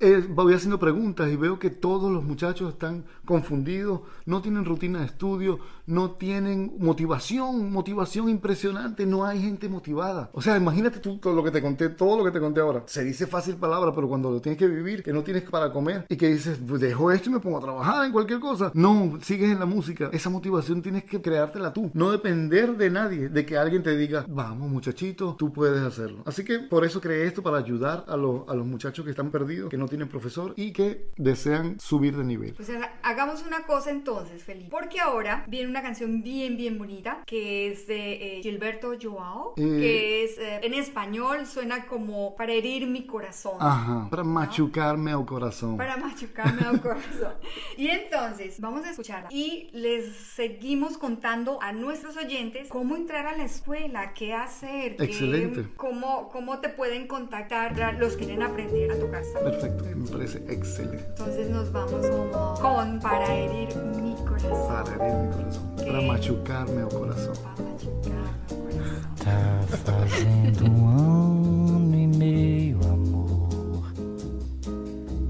eh, voy haciendo preguntas y veo que todos los muchachos están confundidos, no tienen rutina de estudio, no tienen motivación, motivación impresionante, no hay gente motivada. O sea, imagínate tú todo lo que te conté, todo lo que te conté ahora. Se dice fácil palabra, pero cuando lo tienes que vivir, que no tienes para comer y que dices, pues dejo esto y me pongo a trabajar en cualquier cosa. No, sigues en la música. Esa motivación tienes que creártela tú, no depender de nadie, de que alguien te diga, vamos muchachito, tú puedes hacerlo. Así que por eso creé esto para ayudar a los, a los muchachos que están perdidos, que no tienen profesor y que desean subir de nivel. Pues ha- hagamos una cosa entonces, Felipe. Porque ahora viene una canción bien, bien bonita que es de eh, Gilberto Joao, Eh. que es eh, en español suena como para herir mi corazón. Ajá, para machucarme al corazón. Para machucarme al corazón. Y entonces, vamos a escucharla. Y les seguimos contando a nuestros oyentes cómo entrar a la escuela, qué hacer, qué- Excelente. cómo, cómo te pueden contactar los que quieren aprender a tocar. Perfecto, me parece excelente. Entonces nos vamos como con Para herir mi corazón. Para herir mi corazón, para Ok. machucarme al corazón. Para machucarme al corazón. Tá fazendo um ano e meio, amor,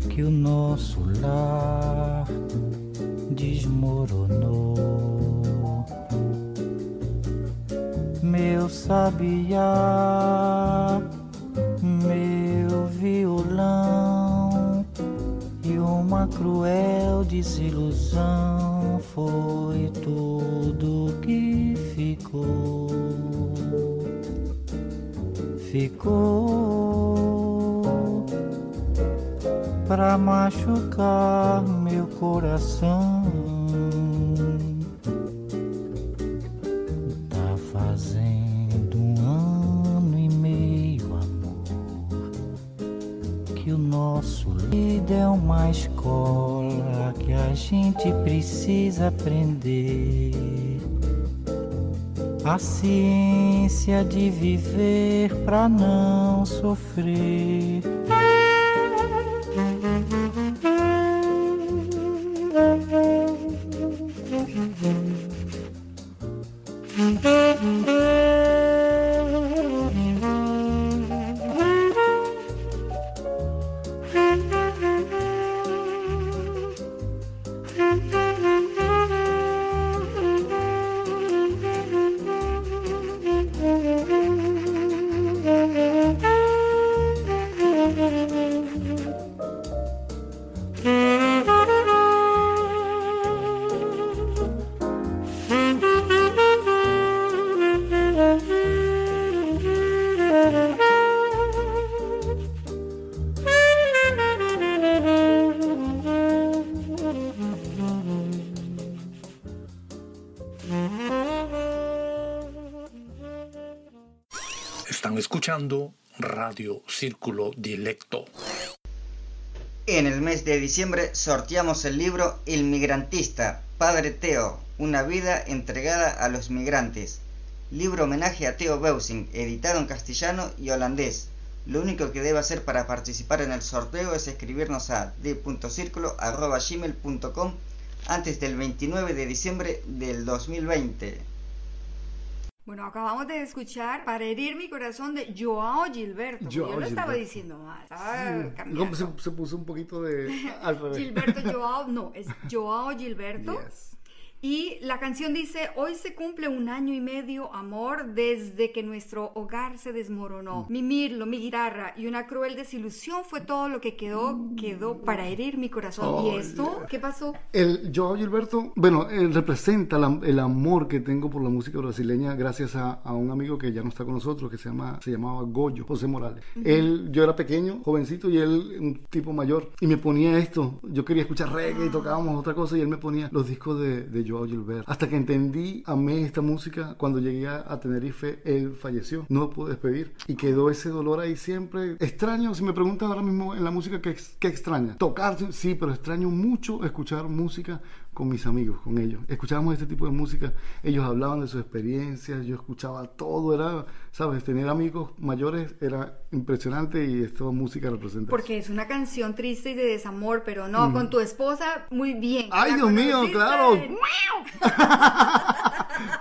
que o nosso lar desmoronou. Meu sabiá, meu violão uma cruel desilusão foi tudo que ficou. Ficou pra machucar meu coração. Nosso vida é uma escola que a gente precisa aprender. A ciência de viver pra não sofrer. Radio Círculo Dilecto. En el mes de diciembre sorteamos el libro El migrantista, Padre Teo, una vida entregada a los migrantes. Libro homenaje a Theo Beusing, editado en castellano y holandés. Lo único que debe hacer para participar en el sorteo es escribirnos a d.circulo.gmail.com antes del 29 de diciembre del 2020. Bueno, acabamos de escuchar Para herir mi corazón de Joao Gilberto. Joao yo lo estaba diciendo mal. Estaba cambiando. se, se puso un poquito de al revés. Gilberto Joao, no, es Joao Gilberto. Yes. Y la canción dice, hoy se cumple un año y medio, amor, desde que nuestro hogar se desmoronó. Mm. Mi mirlo, mi guitarra y una cruel desilusión fue todo lo que quedó, quedó para herir mi corazón. Oh, ¿Y esto? yeah. ¿Qué pasó? El Joao Gilberto, bueno, él representa la- el amor que tengo por la música brasileña gracias a, a un amigo que ya no está con nosotros, que se, llama, se llamaba Goyo, José Morales. Él, yo era pequeño, jovencito, y él un tipo mayor, y me ponía esto. Yo quería escuchar reggae y tocábamos otra cosa, y él me ponía los discos de, de Joao Gilberto. Hasta que entendí, amé esta música, cuando llegué a, Tenerife, él falleció. No pude despedir, y quedó ese dolor ahí siempre. Extraño, si me preguntan ahora mismo en la música, ¿qué, qué extraña? Tocar, sí, pero extraño mucho escuchar música con mis amigos, con ellos. Escuchábamos este tipo de música, ellos hablaban de sus experiencias, yo escuchaba todo, era, sabes, tener amigos mayores era impresionante y esta música representa. Porque es una canción triste y de desamor, pero no, con tu esposa, muy bien. Ay, Dios mío, claro.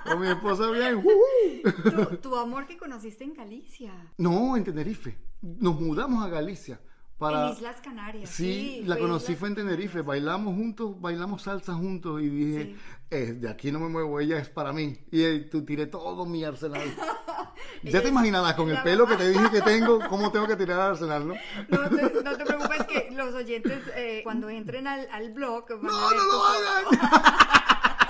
Con mi esposa bien. ¡uh! tu, tu amor que conociste en Galicia. No, en Tenerife. Nos mudamos a Galicia. Para... En Islas Canarias. Sí, la conocí Islas- fue en Tenerife, bailamos juntos, bailamos salsa juntos y dije, Sí. "Eh, de aquí no me muevo, ella es para mí. Y eh, tú tiré todo mi arsenal. ya te imaginarás con el pelo que te dije que tengo, cómo tengo que tirar el arsenal, ¿no? No te, no te preocupes que los oyentes eh, cuando entren al, al blog van No, a ver no lo hagan.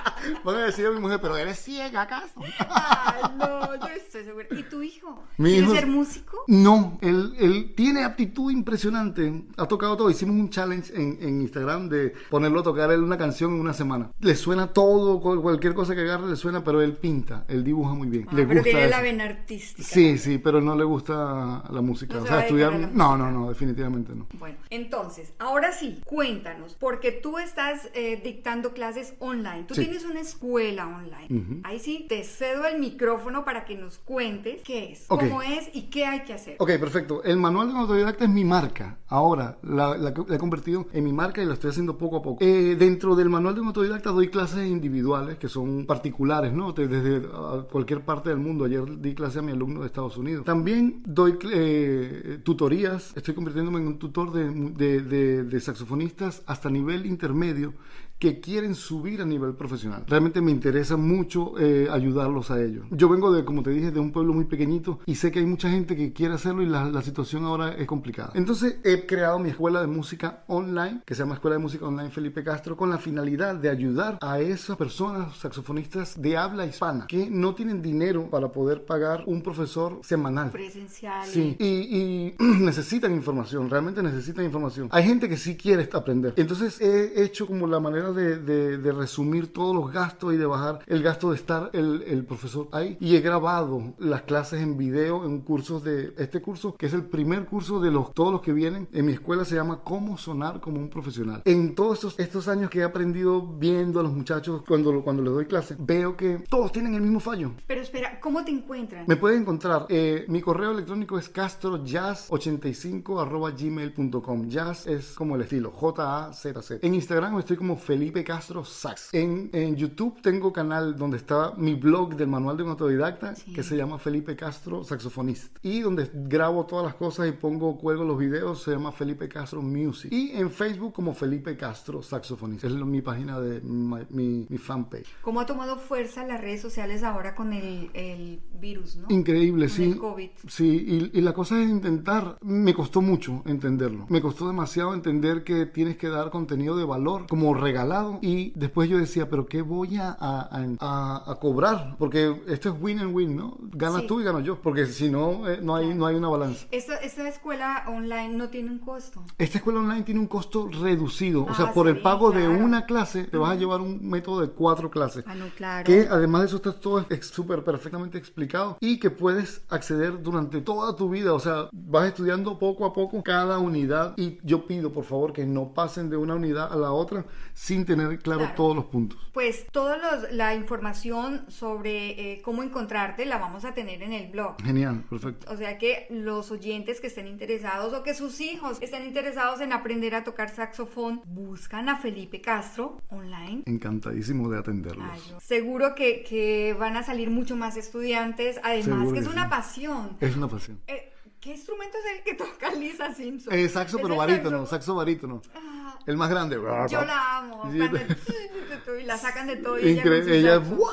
Van a decir a mi mujer, pero eres ciega acaso. Ay, no, yo estoy segura. ¿Y tu hijo? Mi ¿Quiere hijo- ser músico? No, él, él tiene aptitud impresionante. Ha tocado todo. Hicimos un challenge en, en Instagram de ponerlo a tocar él una canción en una semana. Le suena todo, cual- cualquier cosa que agarre le suena, pero él pinta, él dibuja muy bien. Ah, le pero gusta tiene la eso. vena artística. Sí, sí, pero no le gusta la música. No o se sea, estudiar. la No, no, no, definitivamente no. Bueno, entonces, ahora sí, cuéntanos, porque tú estás eh, dictando clases online. Tú Sí. Tienes una escuela online. Ujú. Ahí sí, te cedo el micrófono para que nos cuentes qué es, Ok. cómo es y qué hay que hacer. Ok, perfecto. El manual de un autodidacta es mi marca. Ahora la, la- la he convertido en mi marca y lo estoy haciendo poco a poco. Eh, dentro del manual de un autodidacta doy clases individuales que son particulares, ¿no? De- Desde cualquier parte del mundo. Ayer di clase a mi alumno de Estados Unidos. También doy eh, tutorías. Estoy convirtiéndome en un tutor de, de- de- de saxofonistas hasta nivel intermedio que quieren subir a nivel profesional. Realmente me interesa mucho eh, ayudarlos a ellos. Yo vengo de, como te dije, de un pueblo muy pequeñito y sé que hay mucha gente que quiere hacerlo y la, la situación ahora es complicada. Entonces he creado mi escuela de música online, que se llama Escuela de Música Online Felipe Castro, con la finalidad de ayudar a esas personas saxofonistas de habla hispana que no tienen dinero para poder pagar un profesor semanal. Presencial. Sí, y, y necesitan información, realmente necesitan información. Hay gente que sí quiere aprender. Entonces he hecho como la manera de, de- de resumir todos los gastos y de bajar el gasto de estar el, el profesor ahí. Y he grabado las clases en video en cursos de este curso, que es el primer curso de los todos los que vienen. En mi escuela se llama Cómo sonar como un profesional. En todos estos, estos años que he aprendido viendo a los muchachos cuando, cuando les doy clase, veo que todos tienen el mismo fallo. Pero espera, ¿cómo te encuentran? Me pueden encontrar, eh, mi correo electrónico es castrojazz85 gmail.com. Jazz es como el estilo, J-A-Z-Z. En Instagram estoy como Felipe Castro Sax. En, en YouTube tengo canal donde está mi blog del manual de un autodidacta que se llama Felipe Castro Saxofonista. Y donde grabo todas las cosas y pongo, cuelgo los videos, se llama Felipe Castro Music. Y en Facebook como Felipe Castro Saxofonista. Es mi página de mi, mi, mi fanpage. ¿Cómo ha tomado fuerza las redes sociales ahora con el, el virus, no? Increíble, Con sí. el COVID. Sí, y, y la cosa es intentar. Me costó mucho entenderlo. Me costó demasiado entender que tienes que dar contenido de valor como regalado. Y después yo decía, ¿pero qué voy a, a- a- a cobrar? Porque esto es win and win, ¿no? Ganas Sí. tú y gano yo. Porque si no, eh, no, hay, no hay una balanza. Esta, esta escuela online no tiene un costo. Esta escuela online tiene un costo reducido. o Ah, sea, por el pago de una clase, te vas a llevar un método de cuatro clases. Ah, no, claro. Que además de eso está todo súper perfectamente explicado y que puedes acceder durante toda tu vida. O sea, vas estudiando poco a poco cada unidad y yo pido por favor que no pasen de una unidad a la otra sin tener claro, Claro. todos los puntos. Pues toda los- la información sobre eh, cómo encontrarte la vamos a tener en el blog. Genial, perfecto. O sea que los oyentes que estén interesados o que sus hijos estén interesados en aprender a tocar saxofón, buscan a Felipe Castro online. Encantadísimo de atenderlos. Ay, Seguro que, que van a salir mucho más estudiantes, además Seguro que que es una sí. pasión. Es una pasión. Eh, ¿Qué instrumento es el que toca Lisa Simpson? Eh, saxo, ¿Es pero barítono, saxo? saxo barítono. Ah, El más grande. Yo la amo. Sí, y la sacan de todo. y ella Incre- ella. ¡guau!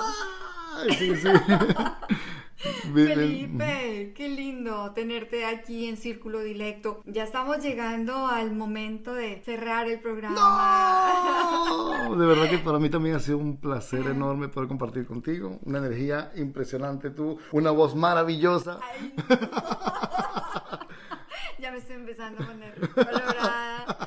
Sí, sí. Felipe, qué lindo tenerte aquí en Círculo Dilecto. Ya estamos llegando al momento de cerrar el programa. No, de verdad que para mí también ha sido un placer enorme poder compartir contigo. Una energía impresionante tú, una voz maravillosa. Ay, no. ya me estoy empezando a poner colorada.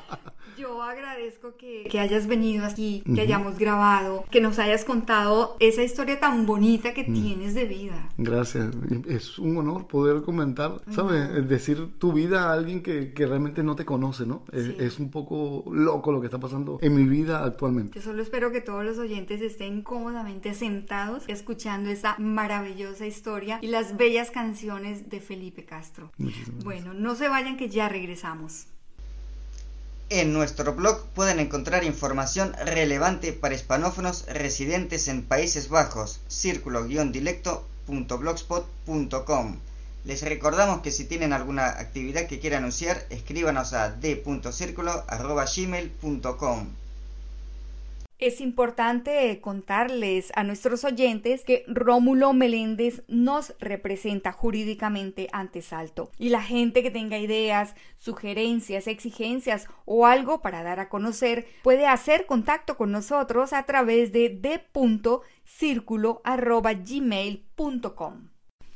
Yo agradezco que, que hayas venido aquí, que Ujú. hayamos grabado, que nos hayas contado esa historia tan bonita que Mm. tienes de vida. Gracias. Es un honor poder comentar, ¿sabes? Decir tu vida a alguien que, que realmente no te conoce, ¿no? Es, Sí. es un poco loco lo que está pasando en mi vida actualmente. Yo solo espero que todos los oyentes estén cómodamente sentados escuchando esa maravillosa historia y las bellas canciones de Felipe Castro. Muchísimas Bueno, no se vayan que ya regresamos. En nuestro blog pueden encontrar información relevante para hispanófonos residentes en Países Bajos, círculo-dilecto.blogspot.com. Les recordamos que si tienen alguna actividad que quieran anunciar, escríbanos a d.circulo.gmail.com. Es importante contarles a nuestros oyentes que Rómulo Meléndez nos representa jurídicamente ante Salto y la gente que tenga ideas, sugerencias, exigencias o algo para dar a conocer puede hacer contacto con nosotros a través de d.circulo.gmail.com.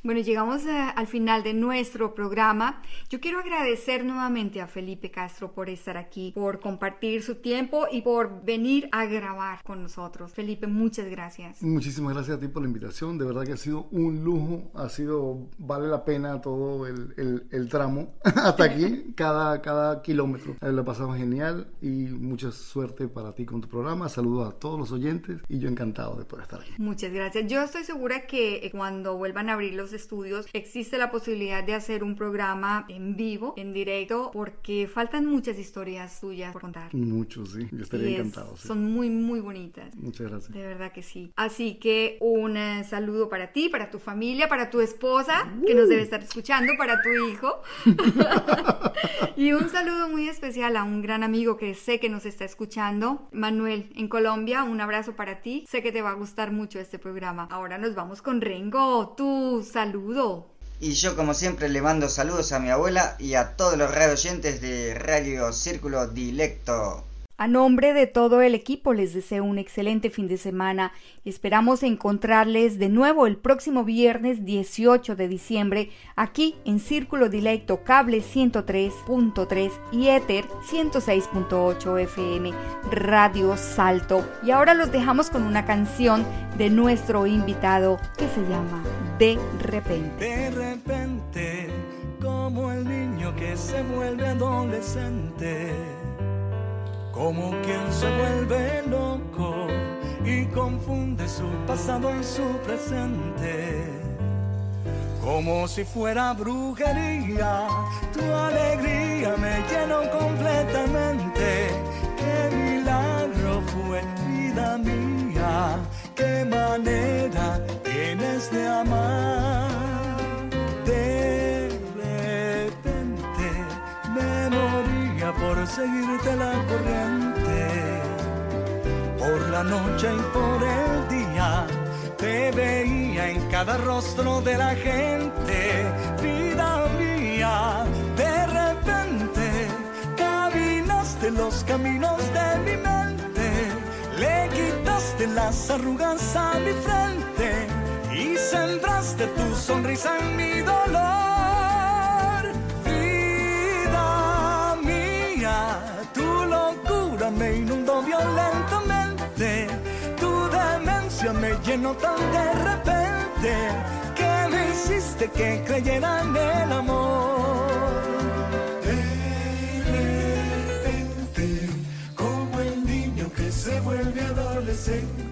Bueno, llegamos a- al final de nuestro programa. Yo quiero agradecer nuevamente a Felipe Castro por estar aquí, por compartir su tiempo y por venir a grabar con nosotros. Felipe, muchas gracias. Muchísimas gracias a ti por la invitación. De verdad que ha sido un lujo. Ha sido, vale la pena todo el, el- el tramo hasta aquí, cada, cada kilómetro. Eh, Lo pasamos genial y mucha suerte para ti con tu programa. Saludos a todos los oyentes y yo encantado de poder estar aquí. Muchas gracias. Yo estoy segura que eh, cuando vuelvan a abrir los estudios, existe la posibilidad de hacer un programa en vivo, en directo, porque faltan muchas historias tuyas por contar. Mucho, sí. Yo estaría es- encantado. sí. Son muy, muy bonitas. Muchas gracias. De verdad que sí. Así que un eh, saludo para ti, para tu familia, para tu esposa, que nos debe estar escuchando, para tu hijo. y un saludo muy especial a un gran amigo que sé que nos está escuchando, Manuel, en Colombia. Un abrazo para ti. Sé que te va a gustar mucho este programa. Ahora nos vamos con Rengo. Tu Y yo como siempre le mando saludos a mi abuela y a todos los radio oyentes de Radio Círculo Dilecto. A nombre de todo el equipo les deseo un excelente fin de semana esperamos encontrarles de nuevo el próximo viernes 18 de diciembre aquí en Círculo Dilecto Cable 103.3 y Ether 106.8 FM Radio Salto. Y ahora los dejamos con una canción de nuestro invitado que se llama De repente. De repente, como el niño que se vuelve adolescente, como quien se vuelve loco y confunde su pasado y su presente. Como si fuera brujería, tu alegría me llenó completamente. Qué milagro fue vida mía, qué manera tienes de amar. Por seguirte la corriente. Por la noche y por el día te veía en cada rostro de la gente. Vida mía, de repente caminaste los caminos de mi mente. Le quitaste las arrugas a mi frente y sembraste tu sonrisa en mi dolor. Me inundó violentamente. Tu demencia me llenó tan de repente que me hiciste que creyera en el amor. De repente, como el niño que se vuelve adolescente